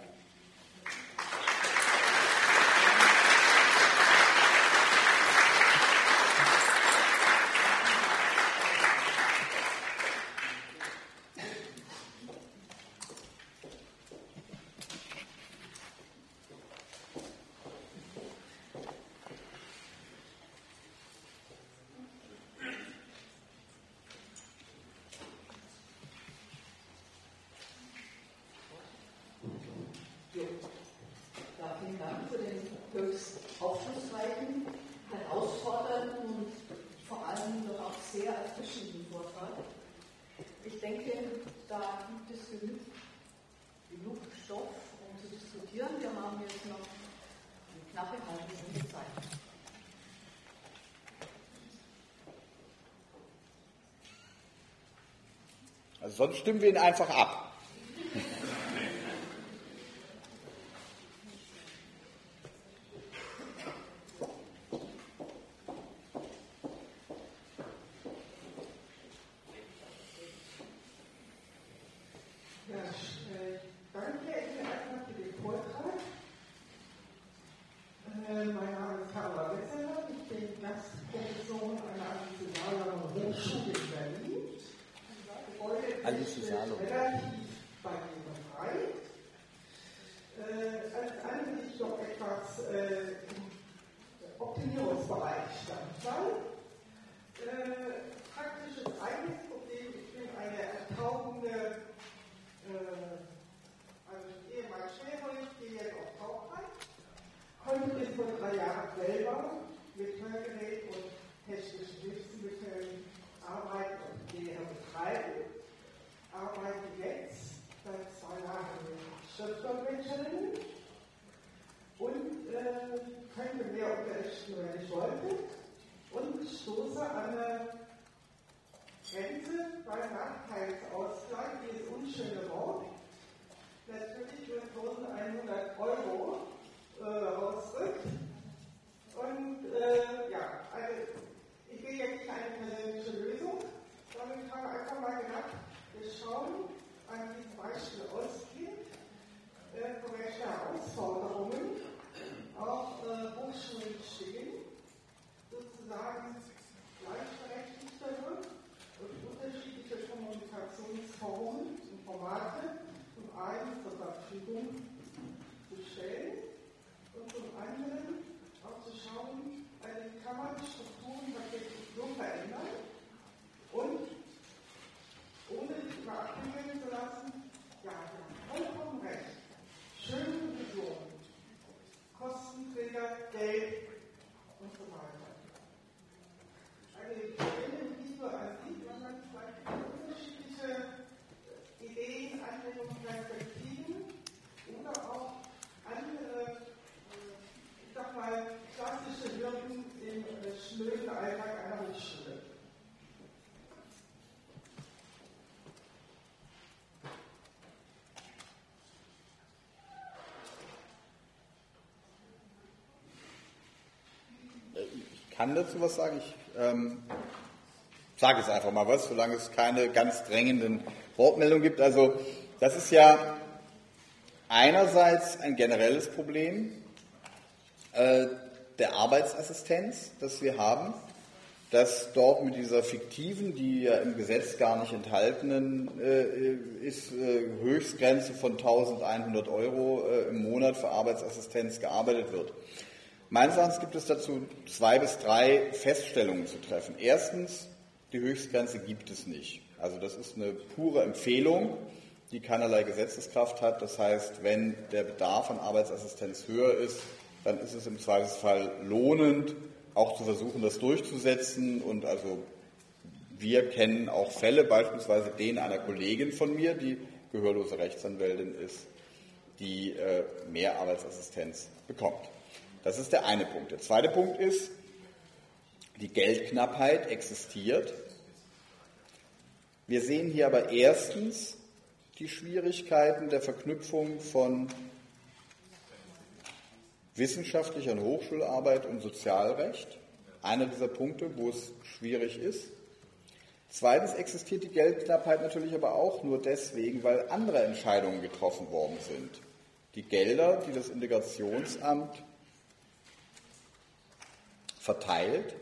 Sonst stimmen wir ihn einfach ab. Alice Salom. relativ barrierefrei. Äh, als eigentlich doch etwas äh, im Optimierungsbereich stand. Äh, praktisches Einheitsproblem, ich bin eine ertaubende, äh, also ehemals Schwerhund, die jetzt auf Tauchheit, konnte bis vor drei Jahren selber mit Hörgerät und technischen Hilfsmitteln arbeiten und Betreiben. Arbeite jetzt seit zwei Jahren mit Schriftdolmetscherinnen und äh, könnte mehr unterrichten, wenn ich wollte und stoße an eine Grenze beim Nachteilsausgleich, dieses unschöne Wort. Natürlich wird Lohn 100 Euro äh, rausrückt. Und äh, ja, also ich will jetzt nicht eine persönliche Lösung, sondern ich habe einfach mal gedacht, wir schauen an diesem Beispiel ausgehend, äh, vor Herausforderungen auch äh, Hochschulen stehen, sozusagen gleichberechtigtere und unterschiedliche Kommunikationsformen und Formate zum einen zur Verfügung zu stellen und zum anderen auch zu schauen, wie kann man die Strukturen tatsächlich so verändern und ohne sich überabwickeln zu lassen, ja, Sie haben vollkommen recht, schöne Visionen, Kostenträger, Geld und so weiter. Eine Stelle nicht nur an Sie, sondern vielleicht unterschiedliche Ideen, Anregungen, Perspektiven oder auch andere, ich sag mal, klassische Hürden im schnöden Alltag einer Hochschule. Ich kann dazu was sagen. Ich ähm, sage es einfach mal was, solange es keine ganz drängenden Wortmeldungen gibt. Also das ist ja einerseits ein generelles Problem äh, der Arbeitsassistenz, das wir haben, dass dort mit dieser fiktiven, die ja im Gesetz gar nicht enthaltenen äh, ist, äh, Höchstgrenze von 1100 Euro äh, im Monat für Arbeitsassistenz gearbeitet wird. Meines Erachtens gibt es dazu zwei bis drei Feststellungen zu treffen. Erstens, die Höchstgrenze gibt es nicht. Also das ist eine pure Empfehlung, die keinerlei Gesetzeskraft hat. Das heißt, wenn der Bedarf an Arbeitsassistenz höher ist, dann ist es im Zweifelsfall lohnend, auch zu versuchen, das durchzusetzen. Und also wir kennen auch Fälle, beispielsweise den einer Kollegin von mir, die gehörlose Rechtsanwältin ist, die äh, mehr Arbeitsassistenz bekommt. Das ist der eine Punkt. Der zweite Punkt ist, die Geldknappheit existiert. Wir sehen hier aber erstens die Schwierigkeiten der Verknüpfung von wissenschaftlicher und Hochschularbeit und Sozialrecht. Einer dieser Punkte, wo es schwierig ist. Zweitens existiert die Geldknappheit natürlich aber auch nur deswegen, weil andere Entscheidungen getroffen worden sind. Die Gelder, die das Integrationsamt verteilt,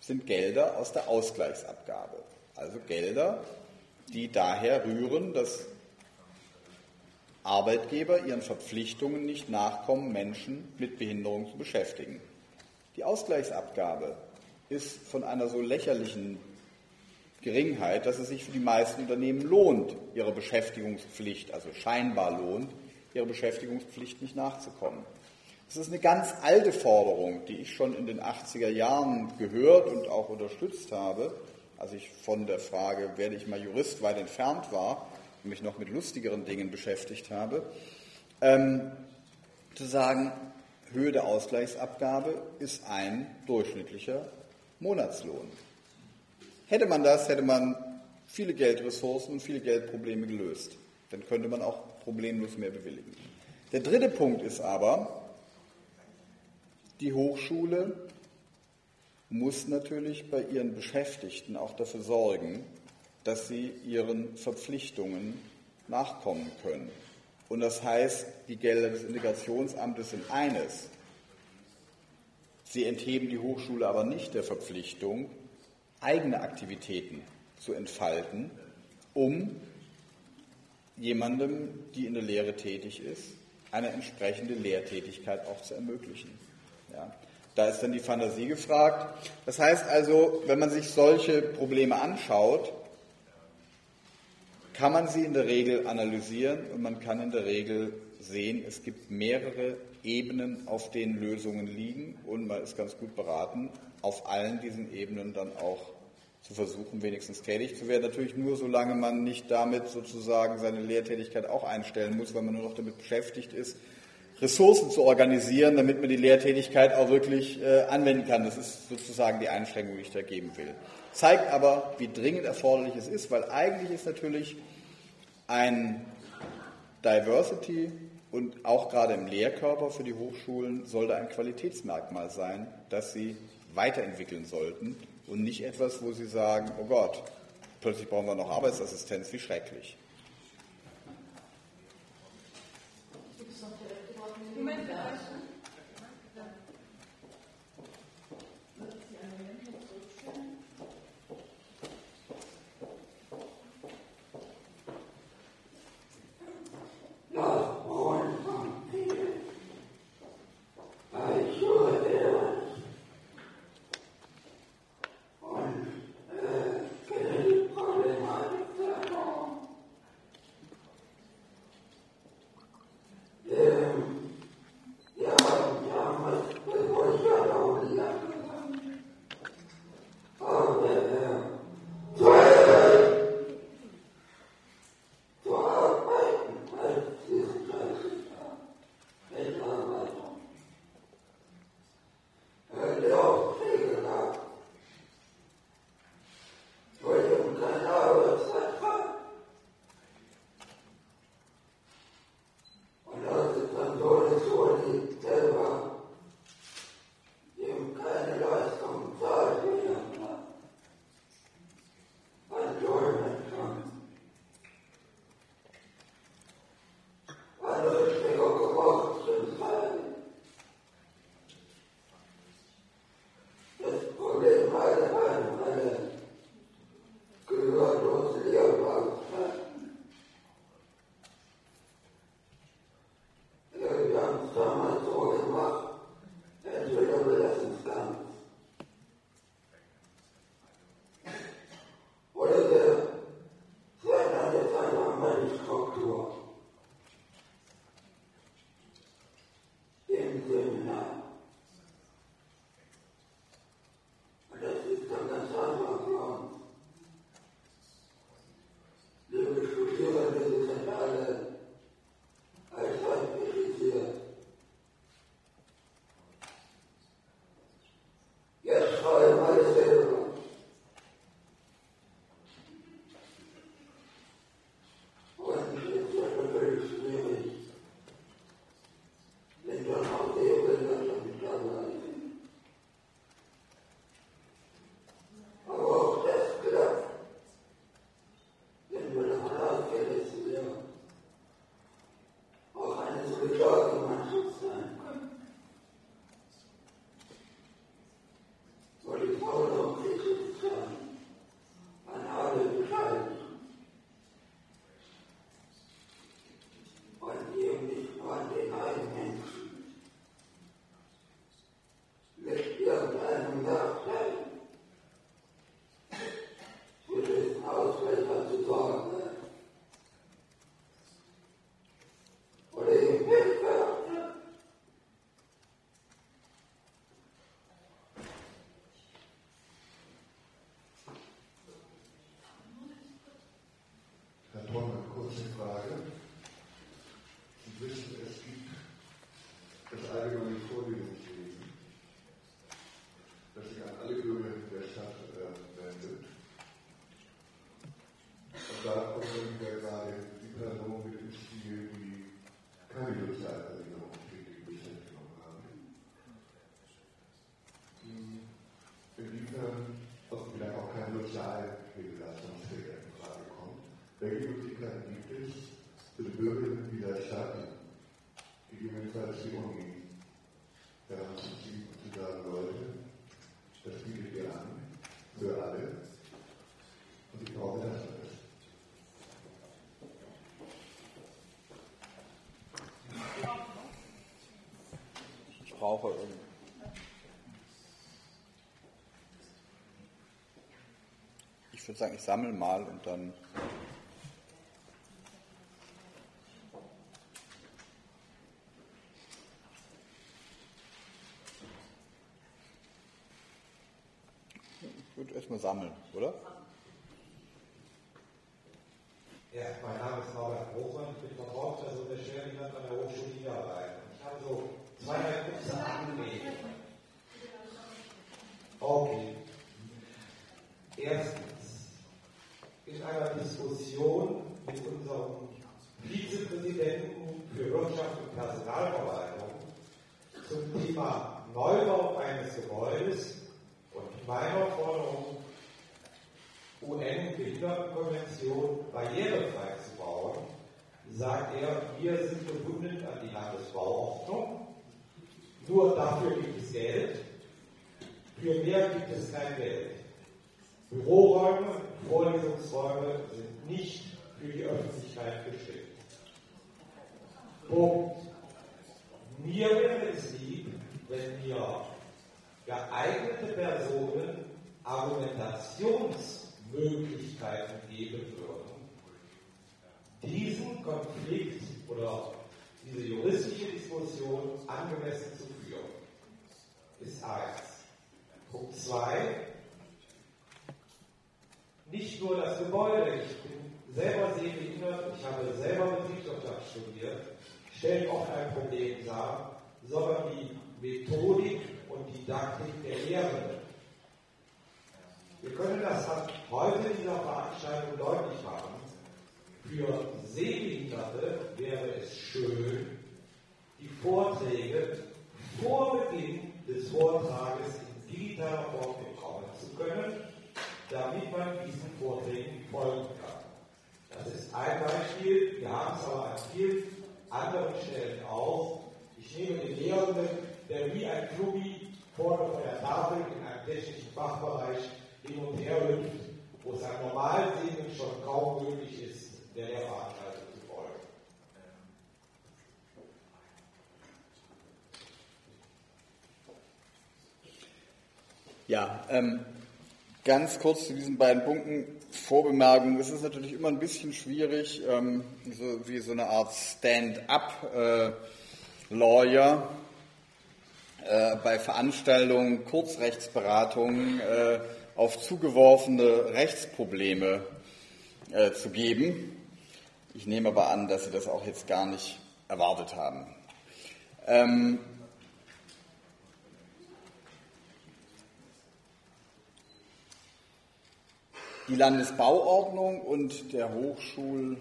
sind Gelder aus der Ausgleichsabgabe. Also Gelder, die daher rühren, dass Arbeitgeber ihren Verpflichtungen nicht nachkommen, Menschen mit Behinderung zu beschäftigen. Die Ausgleichsabgabe ist von einer so lächerlichen Geringheit, dass es sich für die meisten Unternehmen lohnt, ihre Beschäftigungspflicht, also scheinbar lohnt, ihre Beschäftigungspflicht nicht nachzukommen. Das ist eine ganz alte Forderung, die ich schon in den 80er Jahren gehört und auch unterstützt habe, als ich von der Frage, werde ich mal Jurist, weit entfernt war und mich noch mit lustigeren Dingen beschäftigt habe, ähm, zu sagen, Höhe der Ausgleichsabgabe ist ein durchschnittlicher Monatslohn. Hätte man das, hätte man viele Geldressourcen und viele Geldprobleme gelöst. Dann könnte man auch problemlos mehr bewilligen. Der dritte Punkt ist aber, die Hochschule muss natürlich bei ihren Beschäftigten auch dafür sorgen, dass sie ihren Verpflichtungen nachkommen können. Und das heißt, die Gelder des Integrationsamtes sind eines. Sie entheben die Hochschule aber nicht der Verpflichtung, eigene Aktivitäten zu entfalten, um jemandem, die in der Lehre tätig ist, eine entsprechende Lehrtätigkeit auch zu ermöglichen. Ja. Da ist dann die Fantasie gefragt. Das heißt also, wenn man sich solche Probleme anschaut, kann man sie in der Regel analysieren und man kann in der Regel sehen, es gibt mehrere Ebenen, auf denen Lösungen liegen und man ist ganz gut beraten, auf allen diesen Ebenen dann auch zu versuchen, wenigstens tätig zu werden. Natürlich nur, solange man nicht damit sozusagen seine Lehrtätigkeit auch einstellen muss, weil man nur noch damit beschäftigt ist, Ressourcen zu organisieren, damit man die Lehrtätigkeit auch wirklich äh, anwenden kann. Das ist sozusagen die Einschränkung, die ich da geben will. Zeigt aber, wie dringend erforderlich es ist, weil eigentlich ist natürlich ein Diversity und auch gerade im Lehrkörper für die Hochschulen sollte ein Qualitätsmerkmal sein, das sie weiterentwickeln sollten und nicht etwas, wo sie sagen, oh Gott, plötzlich brauchen wir noch Arbeitsassistenz, wie schrecklich. Moment, brauche. Ich würde sagen, ich sammle mal und dann. Ich würde erstmal sammeln, Ja, ähm, ganz kurz zu diesen beiden Punkten. Vorbemerkung, es ist natürlich immer ein bisschen schwierig, ähm, so, wie so eine Art Stand-up-Lawyer äh, äh, bei Veranstaltungen, Kurzrechtsberatungen äh, auf zugeworfene Rechtsprobleme äh, zu geben. Ich nehme aber an, dass Sie das auch jetzt gar nicht erwartet haben. Ähm, die Landesbauordnung und der Hochschulbau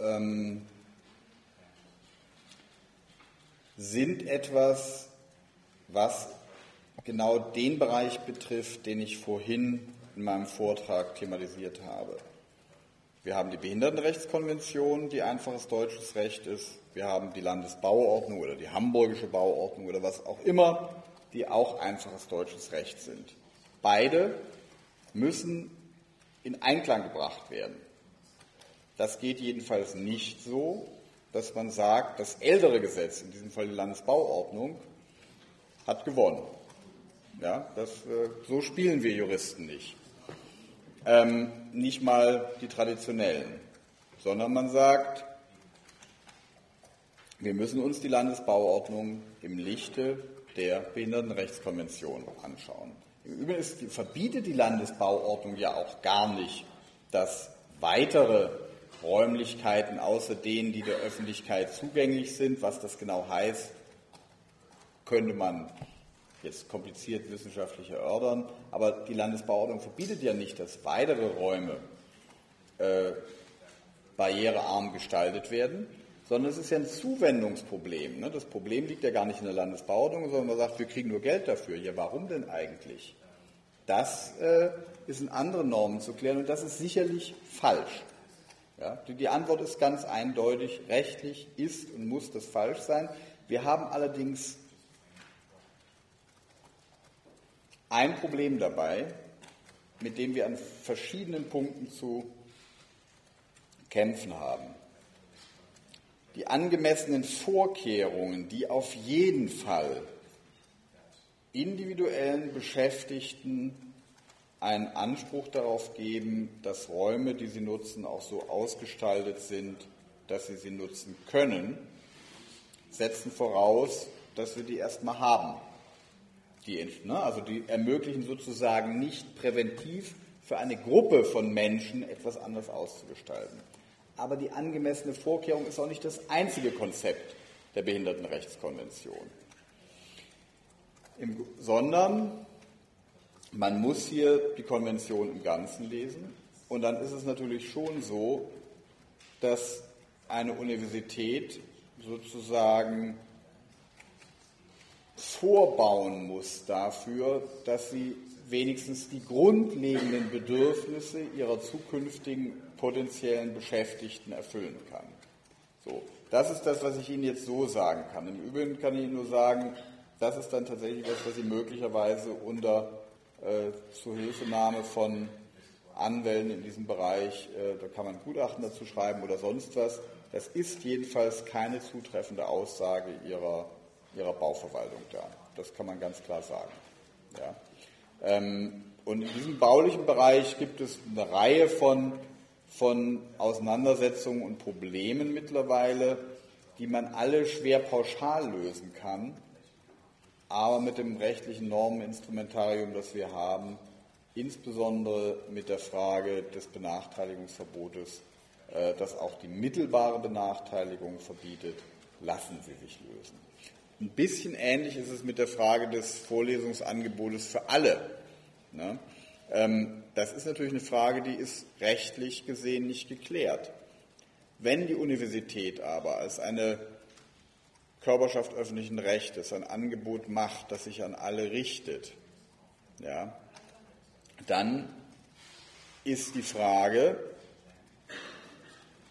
ähm, sind etwas, was genau den Bereich betrifft, den ich vorhin in meinem Vortrag thematisiert habe. Wir haben die Behindertenrechtskonvention, die einfaches deutsches Recht ist. Wir haben die Landesbauordnung oder die Hamburgische Bauordnung oder was auch immer, die auch einfaches deutsches Recht sind. Beide müssen in Einklang gebracht werden. Das geht jedenfalls nicht so, dass man sagt, das ältere Gesetz, in diesem Fall die Landesbauordnung, hat gewonnen. Ja, das, äh, so spielen wir Juristen nicht. Ähm, nicht mal die traditionellen, sondern man sagt, wir müssen uns die Landesbauordnung im Lichte der Behindertenrechtskonvention anschauen. Im Übrigen verbietet die Landesbauordnung ja auch gar nicht, dass weitere Räumlichkeiten außer denen, die der Öffentlichkeit zugänglich sind, was das genau heißt, könnte man jetzt kompliziert wissenschaftlich erörtern, aber die Landesbauordnung verbietet ja nicht, dass weitere Räume äh, barrierearm gestaltet werden, sondern es ist ja ein Zuwendungsproblem. Ne? Das Problem liegt ja gar nicht in der Landesbauordnung, sondern man sagt, wir kriegen nur Geld dafür. Ja, warum denn eigentlich? Das äh, ist in anderen Normen zu klären und das ist sicherlich falsch. Ja? Die Antwort ist ganz eindeutig, rechtlich ist und muss das falsch sein. Wir haben allerdings ein Problem dabei, mit dem wir an verschiedenen Punkten zu kämpfen haben. Die angemessenen Vorkehrungen, die auf jeden Fall individuellen Beschäftigten einen Anspruch darauf geben, dass Räume, die sie nutzen, auch so ausgestaltet sind, dass sie sie nutzen können, setzen voraus, dass wir die erstmal haben. Die, ne, also die ermöglichen sozusagen nicht präventiv für eine Gruppe von Menschen etwas anders auszugestalten. Aber die angemessene Vorkehrung ist auch nicht das einzige Konzept der Behindertenrechtskonvention, Im, sondern man muss hier die Konvention im Ganzen lesen. Und dann ist es natürlich schon so, dass eine Universität sozusagen vorbauen muss dafür, dass sie wenigstens die grundlegenden Bedürfnisse ihrer zukünftigen potenziellen Beschäftigten erfüllen kann. So, das ist das, was ich Ihnen jetzt so sagen kann. Im Übrigen kann ich Ihnen nur sagen, das ist dann tatsächlich was, was Sie möglicherweise unter äh, Zuhilfenahme von Anwälten in diesem Bereich, äh, da kann man Gutachten dazu schreiben oder sonst was. Das ist jedenfalls keine zutreffende Aussage ihrer, ihrer Bauverwaltung da. Das kann man ganz klar sagen. Ja. Ähm, und in diesem baulichen Bereich gibt es eine Reihe von, von Auseinandersetzungen und Problemen mittlerweile, die man alle schwer pauschal lösen kann, aber mit dem rechtlichen Normeninstrumentarium, das wir haben, insbesondere mit der Frage des Benachteiligungsverbotes, äh, das auch die mittelbare Benachteiligung verbietet, lassen sie sich lösen. Ein bisschen ähnlich ist es mit der Frage des Vorlesungsangebotes für alle. Ne? Ähm, das ist natürlich eine Frage, die ist rechtlich gesehen nicht geklärt. Wenn die Universität aber als eine Körperschaft öffentlichen Rechtes ein Angebot macht, das sich an alle richtet, ja, dann ist die Frage,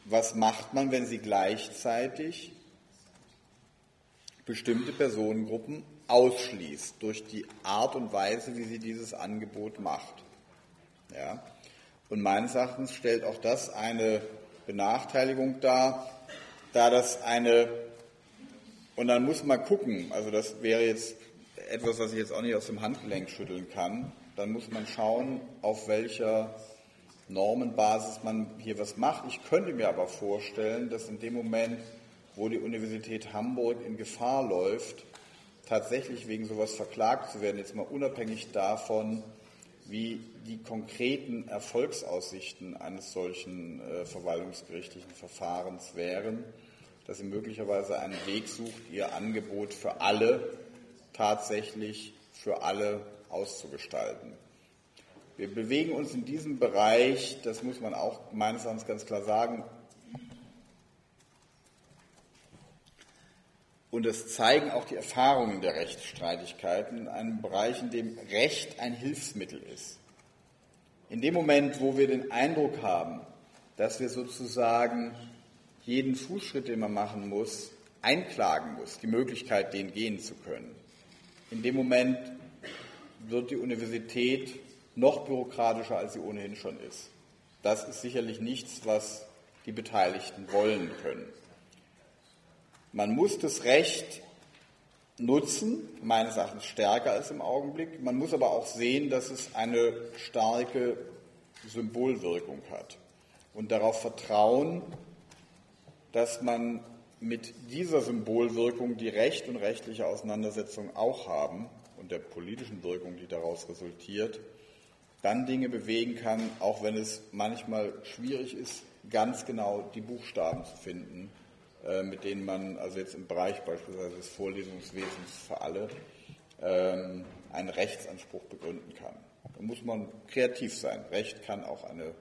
was macht man, wenn sie gleichzeitig bestimmte Personengruppen ausschließt durch die Art und Weise, wie sie dieses Angebot macht. Ja? Und meines Erachtens stellt auch das eine Benachteiligung dar, da das eine, und dann muss man gucken, also das wäre jetzt etwas, was ich jetzt auch nicht aus dem Handgelenk schütteln kann, dann muss man schauen, auf welcher Normenbasis man hier was macht. Ich könnte mir aber vorstellen, dass in dem Moment, wo die Universität Hamburg in Gefahr läuft, tatsächlich wegen sowas verklagt zu werden, jetzt mal unabhängig davon, wie die konkreten Erfolgsaussichten eines solchen äh, verwaltungsgerichtlichen Verfahrens wären, dass sie möglicherweise einen Weg sucht, ihr Angebot für alle tatsächlich für alle auszugestalten. Wir bewegen uns in diesem Bereich, das muss man auch meines Erachtens ganz klar sagen, und das zeigen auch die Erfahrungen der Rechtsstreitigkeiten in einem Bereich, in dem Recht ein Hilfsmittel ist. In dem Moment, wo wir den Eindruck haben, dass wir sozusagen jeden Fußschritt, den man machen muss, einklagen muss, die Möglichkeit, den gehen zu können. In dem Moment wird die Universität noch bürokratischer, als sie ohnehin schon ist. Das ist sicherlich nichts, was die Beteiligten wollen können. Man muss das Recht nutzen, meines Erachtens stärker als im Augenblick. Man muss aber auch sehen, dass es eine starke Symbolwirkung hat und darauf vertrauen, dass man mit dieser Symbolwirkung die recht und rechtliche Auseinandersetzung auch haben und der politischen Wirkung, die daraus resultiert, dann Dinge bewegen kann, auch wenn es manchmal schwierig ist, ganz genau die Buchstaben zu finden, mit denen man also jetzt im Bereich beispielsweise des Vorlesungswesens für alle ähm, einen Rechtsanspruch begründen kann. Da muss man kreativ sein. Recht kann auch eine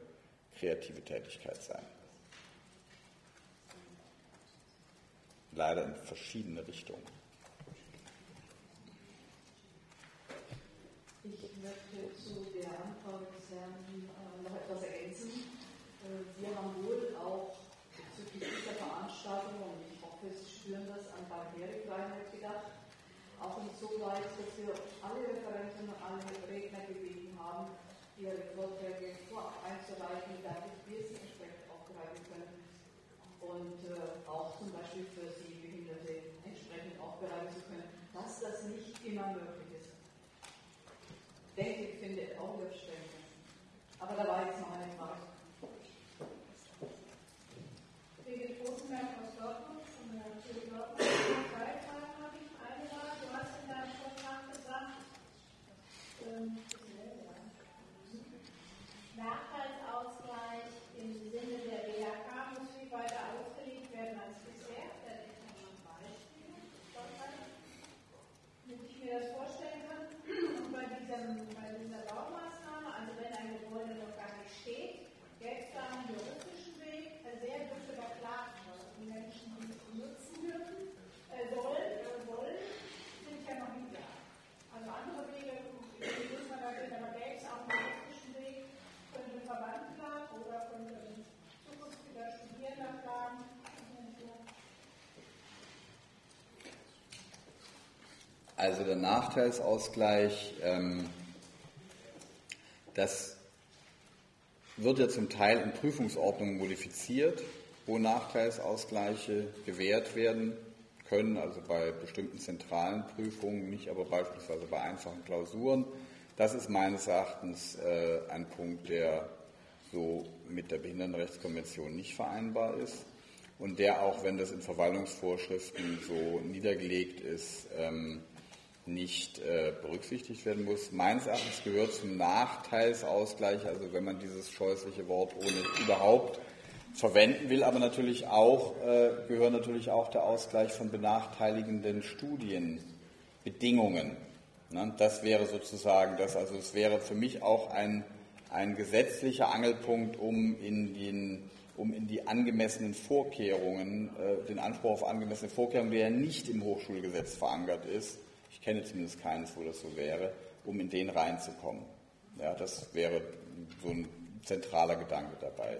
kreative Tätigkeit sein. Leider in verschiedene Richtungen. Ich möchte zu der Antwort des Herrn äh, noch etwas ergänzen. Äh, wir haben wohl auch bezüglich dieser Veranstaltung, und ich hoffe, Sie spüren das, an Barrierefreiheit gedacht. Auch insoweit, dass wir alle Referenten und alle Redner gebeten haben, ihre Vorträge vorab einzureichen, damit wir sie entsprechend aufbereiten können. und äh, auch zum Beispiel für Sehbehinderte entsprechend aufbereiten zu können, dass das nicht immer möglich ist. Denke ich, finde auch überstellen. Aber da war jetzt noch eine Frage. Birgit Rosenberg aus Dortmund, von der TU Dortmund. Zwei Fragen habe ich. Eine war, du hast in deinem Vortrag gesagt, ähm, Nachteilsausgleich im Sinne der BHK muss viel weiter ausgelegt werden als bisher. Da denkt man an Beispiele, damit ich mir das vorstellen kann. Und bei, diesem, bei dieser Baumaßnahme, also wenn ein Gebäude noch gar nicht steht, gäbe es da einen juristischen Weg, der sehr dürfte da klar die Menschen, die es nutzen dürfen, äh, sollen, äh, wollen, sind ja noch nicht da. Also andere Wege, die muss man da sehen, aber gäbe es auch einen juristischen Weg, könnte ein Verband planen oder könnte ein zukünftiger Studierender planen. Also der Nachteilsausgleich, ähm, das wird ja zum Teil in Prüfungsordnungen modifiziert, wo Nachteilsausgleiche gewährt werden können, also bei bestimmten zentralen Prüfungen, nicht aber beispielsweise bei einfachen Klausuren. Das ist meines Erachtens äh, ein Punkt, der so mit der Behindertenrechtskonvention nicht vereinbar ist und der auch, wenn das in Verwaltungsvorschriften so niedergelegt ist, ähm, nicht äh, berücksichtigt werden muss. Meines Erachtens gehört zum Nachteilsausgleich, also wenn man dieses scheußliche Wort ohne überhaupt verwenden will, aber natürlich auch, äh, gehört natürlich auch der Ausgleich von benachteiligenden Studienbedingungen. Ne? Das wäre sozusagen das, also es wäre für mich auch ein, ein gesetzlicher Angelpunkt, um in den um in die angemessenen Vorkehrungen, äh, den Anspruch auf angemessene Vorkehrungen, der ja nicht im Hochschulgesetz verankert ist, kenne zumindest keines, wo das so wäre, um in den reinzukommen. Ja, das wäre so ein zentraler Gedanke dabei.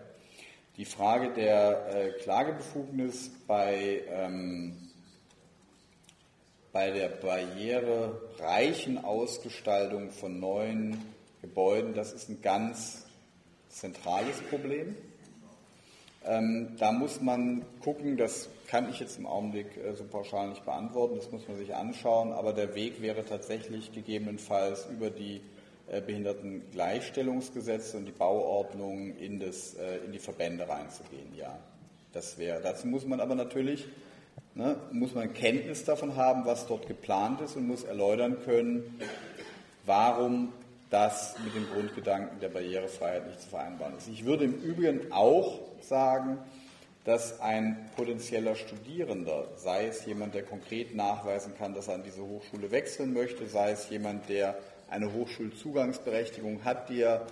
Die Frage der äh, Klagebefugnis bei, ähm, bei der barrierereichen Ausgestaltung von neuen Gebäuden, das ist ein ganz zentrales Problem. Ähm, da muss man gucken, das kann ich jetzt im Augenblick äh, so pauschal nicht beantworten, das muss man sich anschauen, aber der Weg wäre tatsächlich gegebenenfalls über die äh, Behindertengleichstellungsgesetze und die Bauordnung in, das, äh, in die Verbände reinzugehen, ja. Das wäre, dazu muss man aber natürlich, ne, muss man Kenntnis davon haben, was dort geplant ist und muss erläutern können, warum das mit dem Grundgedanken der Barrierefreiheit nicht zu vereinbaren ist. Ich würde im Übrigen auch sagen, dass ein potenzieller Studierender, sei es jemand, der konkret nachweisen kann, dass er an diese Hochschule wechseln möchte, sei es jemand, der eine Hochschulzugangsberechtigung hat, die er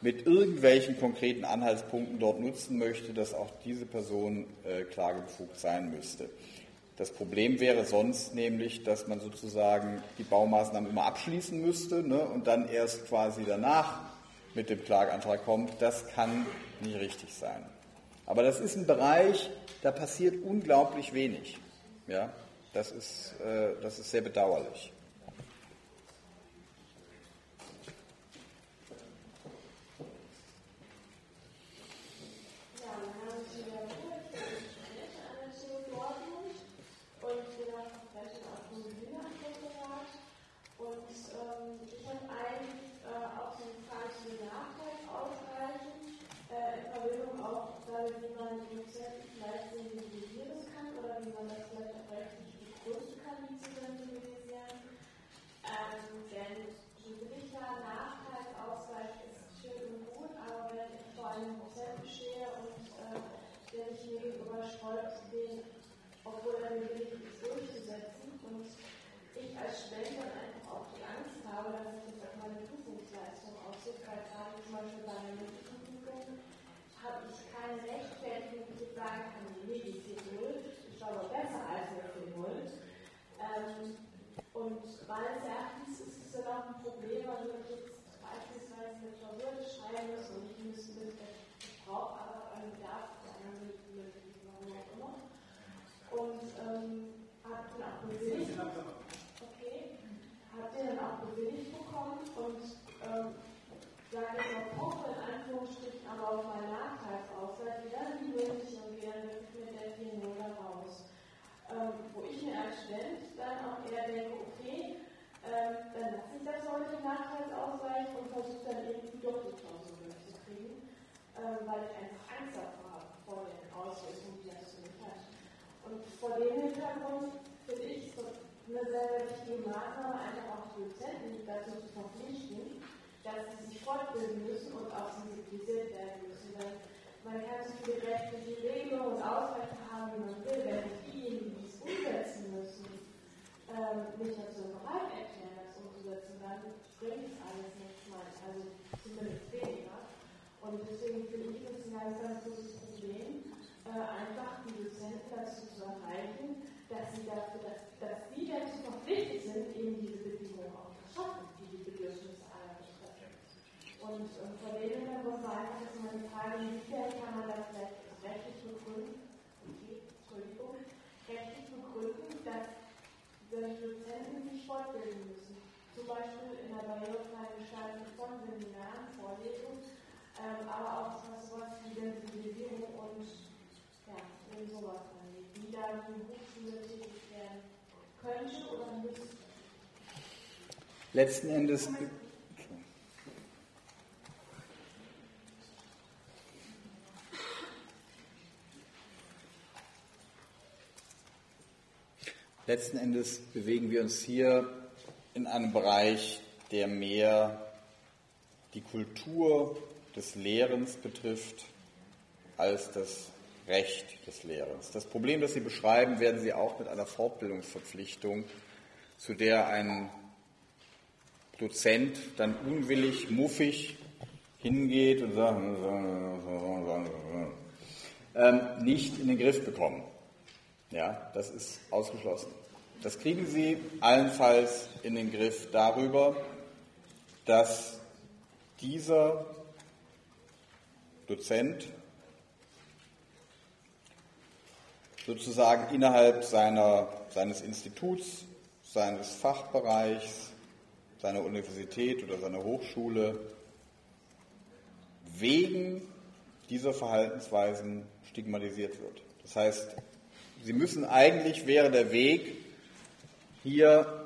mit irgendwelchen konkreten Anhaltspunkten dort nutzen möchte, dass auch diese Person äh, klagebefugt sein müsste. Das Problem wäre sonst nämlich, dass man sozusagen die Baumaßnahmen immer abschließen müsste ne, und dann erst quasi danach mit dem Klageantrag kommt. Das kann nicht richtig sein. Aber das ist ein Bereich, da passiert unglaublich wenig. Ja, das ist, äh, das ist sehr bedauerlich. Und, und vor dem Hintergrund war einfach das mal die Frage, inwiefern kann man das rechtlich begründen, okay, Entschuldigung, rechtlich begründen, dass solche Dozenten sich fortbilden müssen. Zum Beispiel in der barrierefreien Gestaltung von Seminaren, Vorlesungen, ähm, aber auch was sowas wie Sensibilisierung und ja, eben sowas angeht, wie da die Hochschule tätig werden könnte oder müsste. Letzten Endes. Letzten Endes bewegen wir uns hier in einem Bereich, der mehr die Kultur des Lehrens betrifft als das Recht des Lehrers. Das Problem, das Sie beschreiben, werden Sie auch mit einer Fortbildungsverpflichtung, zu der ein Dozent dann unwillig, muffig hingeht und sagt, ähm, nicht in den Griff bekommen. Ja, das ist ausgeschlossen. Das kriegen Sie allenfalls in den Griff darüber, dass dieser Dozent sozusagen innerhalb seiner, seines Instituts, seines Fachbereichs, seiner Universität oder seiner Hochschule wegen dieser Verhaltensweisen stigmatisiert wird. Das heißt, Sie müssen eigentlich, wäre der Weg hier,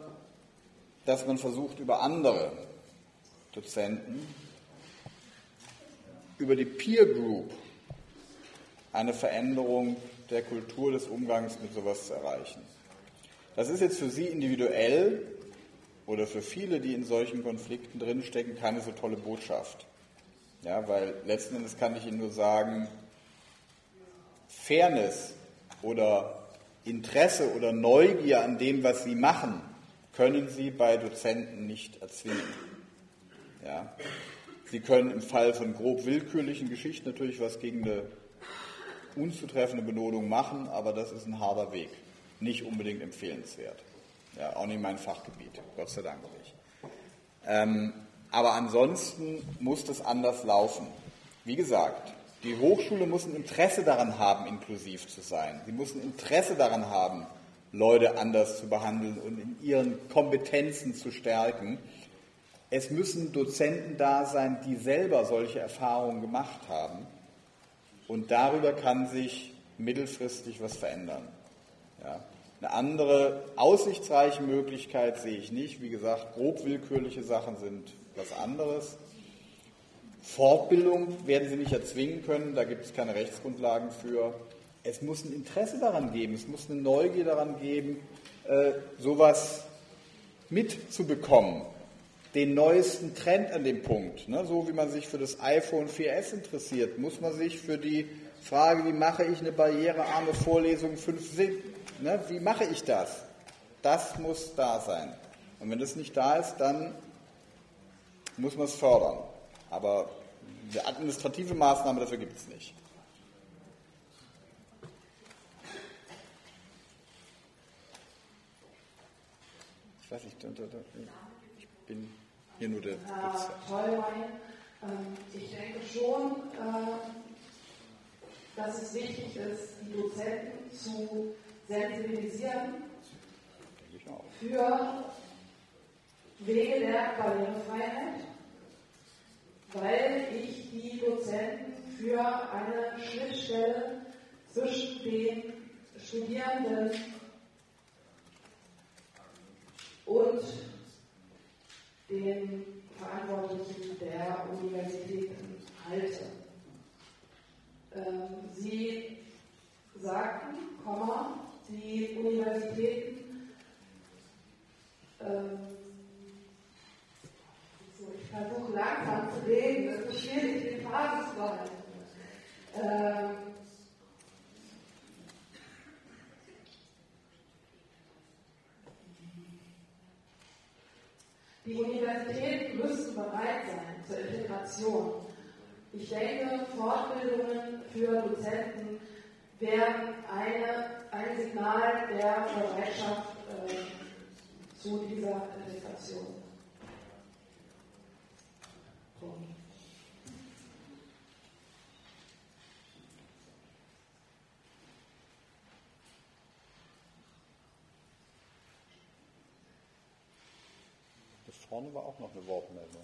dass man versucht, über andere Dozenten, über die Peer Group eine Veränderung der Kultur des Umgangs mit sowas zu erreichen. Das ist jetzt für Sie individuell oder für viele, die in solchen Konflikten drinstecken, keine so tolle Botschaft. Ja, weil letzten Endes kann ich Ihnen nur sagen, Fairness oder Interesse oder Neugier an dem, was Sie machen, können Sie bei Dozenten nicht erzwingen. Ja. Sie können im Fall von grob willkürlichen Geschichten natürlich was gegen eine unzutreffende Benodung machen, aber das ist ein harter Weg. Nicht unbedingt empfehlenswert. Ja, auch nicht mein Fachgebiet, Gott sei Dank nicht. Ähm, aber ansonsten muss das anders laufen. Wie gesagt, die Hochschule muss ein Interesse daran haben, inklusiv zu sein. Sie muss ein Interesse daran haben, Leute anders zu behandeln und in ihren Kompetenzen zu stärken. Es müssen Dozenten da sein, die selber solche Erfahrungen gemacht haben. Und darüber kann sich mittelfristig was verändern. Ja. Eine andere aussichtsreiche Möglichkeit sehe ich nicht. Wie gesagt, grob willkürliche Sachen sind was anderes. Fortbildung werden Sie nicht erzwingen können, da gibt es keine Rechtsgrundlagen für. Es muss ein Interesse daran geben, es muss eine Neugier daran geben, äh, sowas mitzubekommen. Den neuesten Trend an dem Punkt. Ne? So wie man sich für das iPhone 4S interessiert, muss man sich für die Frage, wie mache ich eine barrierearme Vorlesung 5 ne? wie mache ich das? Das muss da sein. Und wenn das nicht da ist, dann muss man es fördern. Aber eine administrative Maßnahme dafür gibt es nicht. Ich weiß nicht, ich bin hier nur der. Ähm, ich denke schon, äh, dass es wichtig ist, die Dozenten zu sensibilisieren für Wege der Barrierefreiheit weil ich die Dozenten für eine Schnittstelle zwischen den Studierenden und den Verantwortlichen der Universitäten halte. Ähm, sie sagten, die Universitäten ähm, versuche langsam zu reden, das beschwert ich den Basiswald. Ähm, die Universitäten müssen bereit sein zur Integration. Ich denke, Fortbildungen für Dozenten werden eine, ein Signal der Bereitschaft äh, zu dieser Integration. vorne war auch noch eine Wortmeldung.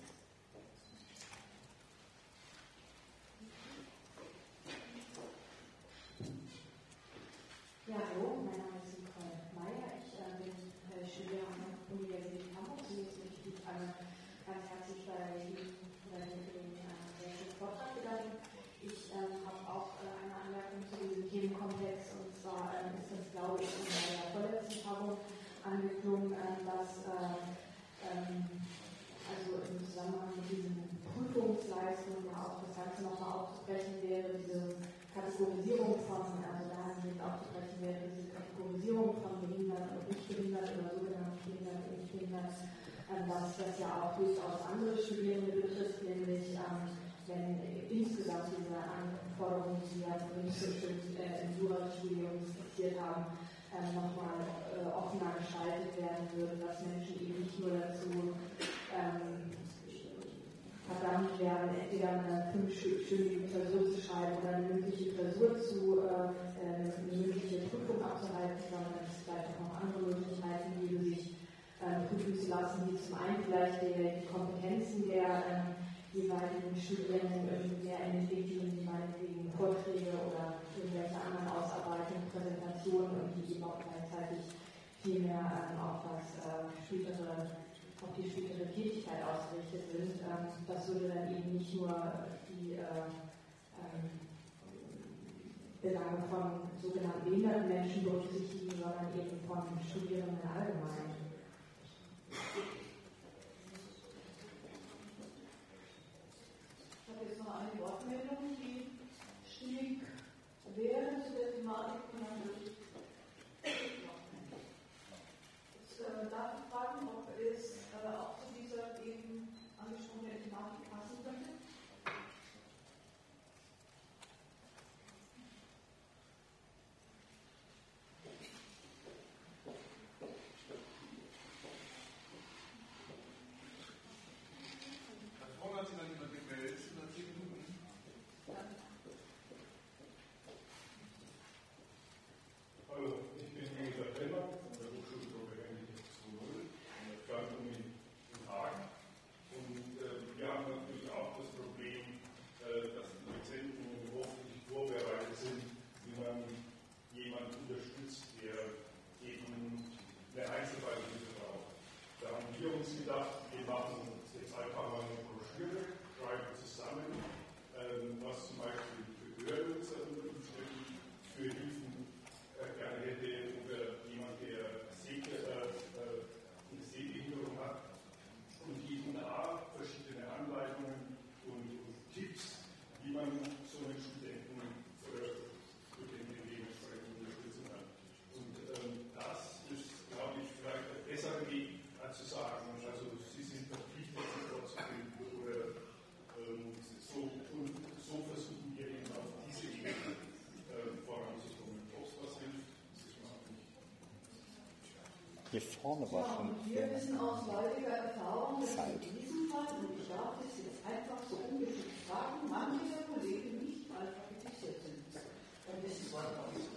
hier vorne war schon. Wir wissen aus heutiger Erfahrung, dass Zeit. in diesem Fall, und ich darf es jetzt einfach so unbedingt fragen, manche der Kollegen nicht mal alphabetisiert sind. Dann wissen wir auch nicht.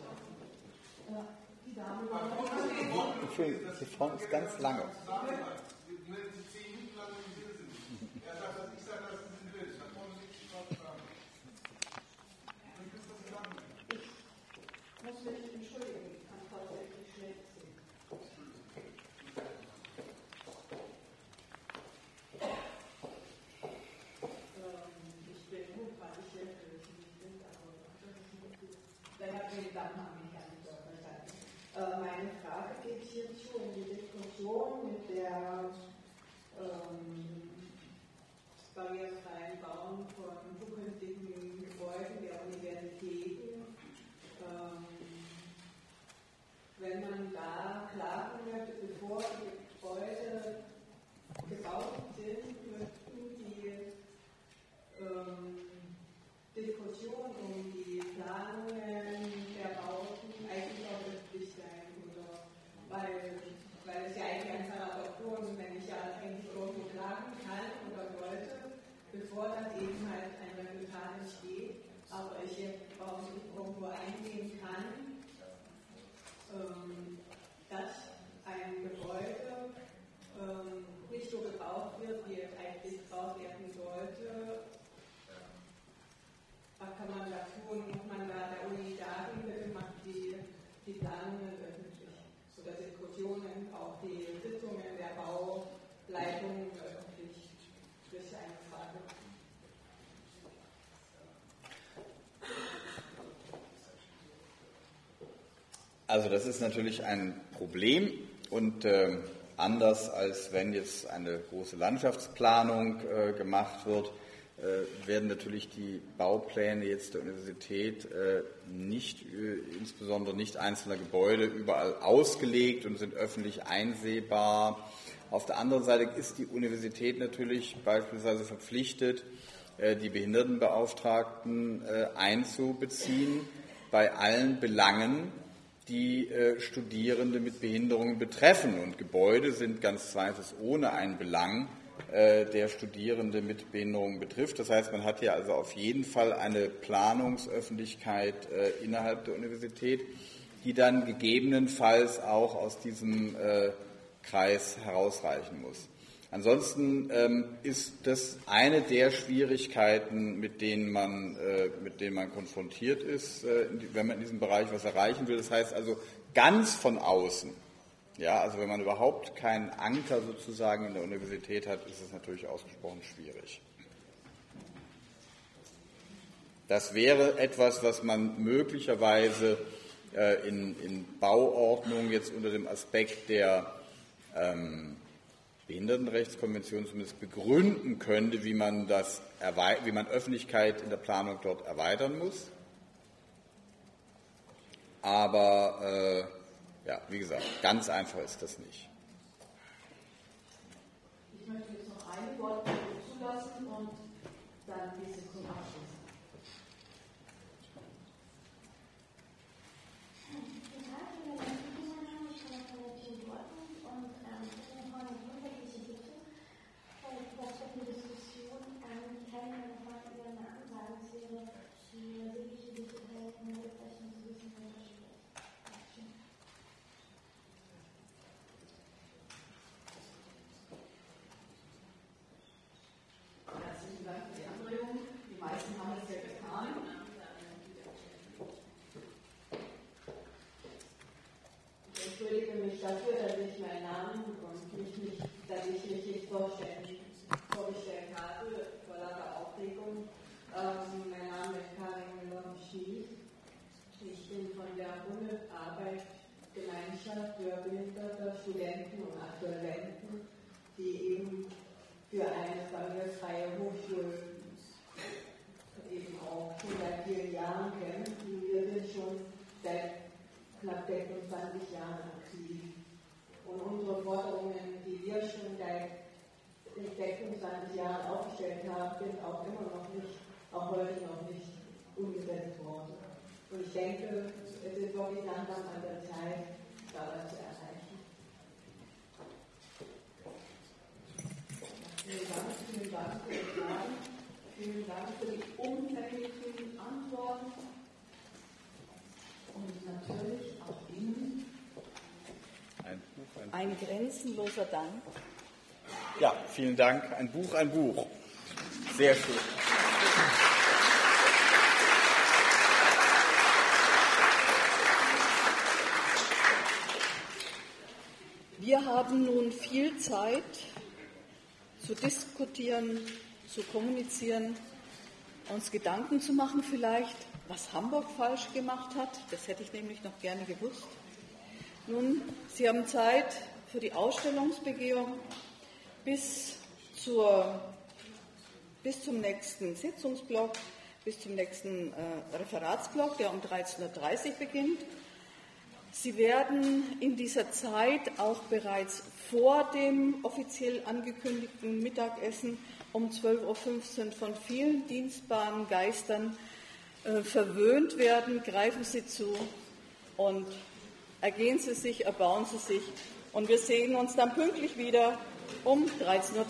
Die Dame war. Entschuldigung, sie vorne ist ganz lange. Ja. Also das ist natürlich ein Problem und äh, anders als wenn jetzt eine große Landschaftsplanung äh, gemacht wird, äh, werden natürlich die Baupläne jetzt der Universität äh, nicht, äh, insbesondere nicht einzelner Gebäude, überall ausgelegt und sind öffentlich einsehbar. Auf der anderen Seite ist die Universität natürlich beispielsweise verpflichtet, äh, die Behindertenbeauftragten einzubeziehen bei allen Belangen, die äh, Studierende mit Behinderungen betreffen. Und Gebäude sind ganz zweifelsohne ein Belang, äh, der Studierende mit Behinderungen betrifft. Das heißt, man hat hier also auf jeden Fall eine Planungsöffentlichkeit äh, innerhalb der Universität, die dann gegebenenfalls auch aus diesem äh, Kreis herausreichen muss. Ansonsten ähm, ist das eine der Schwierigkeiten, mit denen man, äh, mit denen man konfrontiert ist, äh, wenn man in diesem Bereich was erreichen will. Das heißt also ganz von außen. Ja, also wenn man überhaupt keinen Anker sozusagen in der Universität hat, ist es natürlich ausgesprochen schwierig. Das wäre etwas, was man möglicherweise äh, in, in Bauordnung jetzt unter dem Aspekt der ähm, Behindertenrechtskonvention zumindest begründen könnte, wie man, das, wie man Öffentlichkeit in der Planung dort erweitern muss. Aber äh, ja, wie gesagt, ganz einfach ist das nicht. Ich möchte jetzt noch ein Wort zulassen und dann die Sitzung abschließen. Herzlichen Dank für die Anregung. Die meisten haben es ja getan. Ich entschuldige mich dafür, dass ich meinen Namen und mich nicht, dass ich mich nicht vorstellen, vorgestellt habe, vor lauter Aufregung. Ähm, mein Name ist Karin Müller-Schmied. Ich bin von der Bundesarbeitsgemeinschaft für behinderte Studenten und Absolventen, die eben für eine barrierefreie Hochschule eben auch schon seit vielen Jahren kämpfen. Wir sind schon seit knapp 26 Jahren aktiv. Und unsere Forderungen, die wir schon seit 26 Jahren aufgestellt haben, sind auch immer noch nicht, auch heute noch nicht umgesetzt worden. Und ich denke, es ist wirklich langsam an der Zeit, da was zu erreichen. Vielen Dank, vielen Dank für die Fragen, vielen Dank für die umfänglichen Antworten und natürlich auch Ihnen Ein grenzenloser Dank. Ja, vielen Dank. Ein Buch, ein Buch. Sehr schön. Wir haben nun viel Zeit zu diskutieren, zu kommunizieren, uns Gedanken zu machen vielleicht, was Hamburg falsch gemacht hat. Das hätte ich nämlich noch gerne gewusst. Nun, Sie haben Zeit für die Ausstellungsbegehung bis, zur, bis zum nächsten Sitzungsblock, bis zum nächsten äh, Referatsblock, der um 13.30 Uhr beginnt. Sie werden in dieser Zeit auch bereits vor dem offiziell angekündigten Mittagessen um 12.15 Uhr von vielen dienstbaren Geistern äh, verwöhnt werden. Greifen Sie zu und ergehen Sie sich, erbauen Sie sich. Und wir sehen uns dann pünktlich wieder um 13.30 Uhr.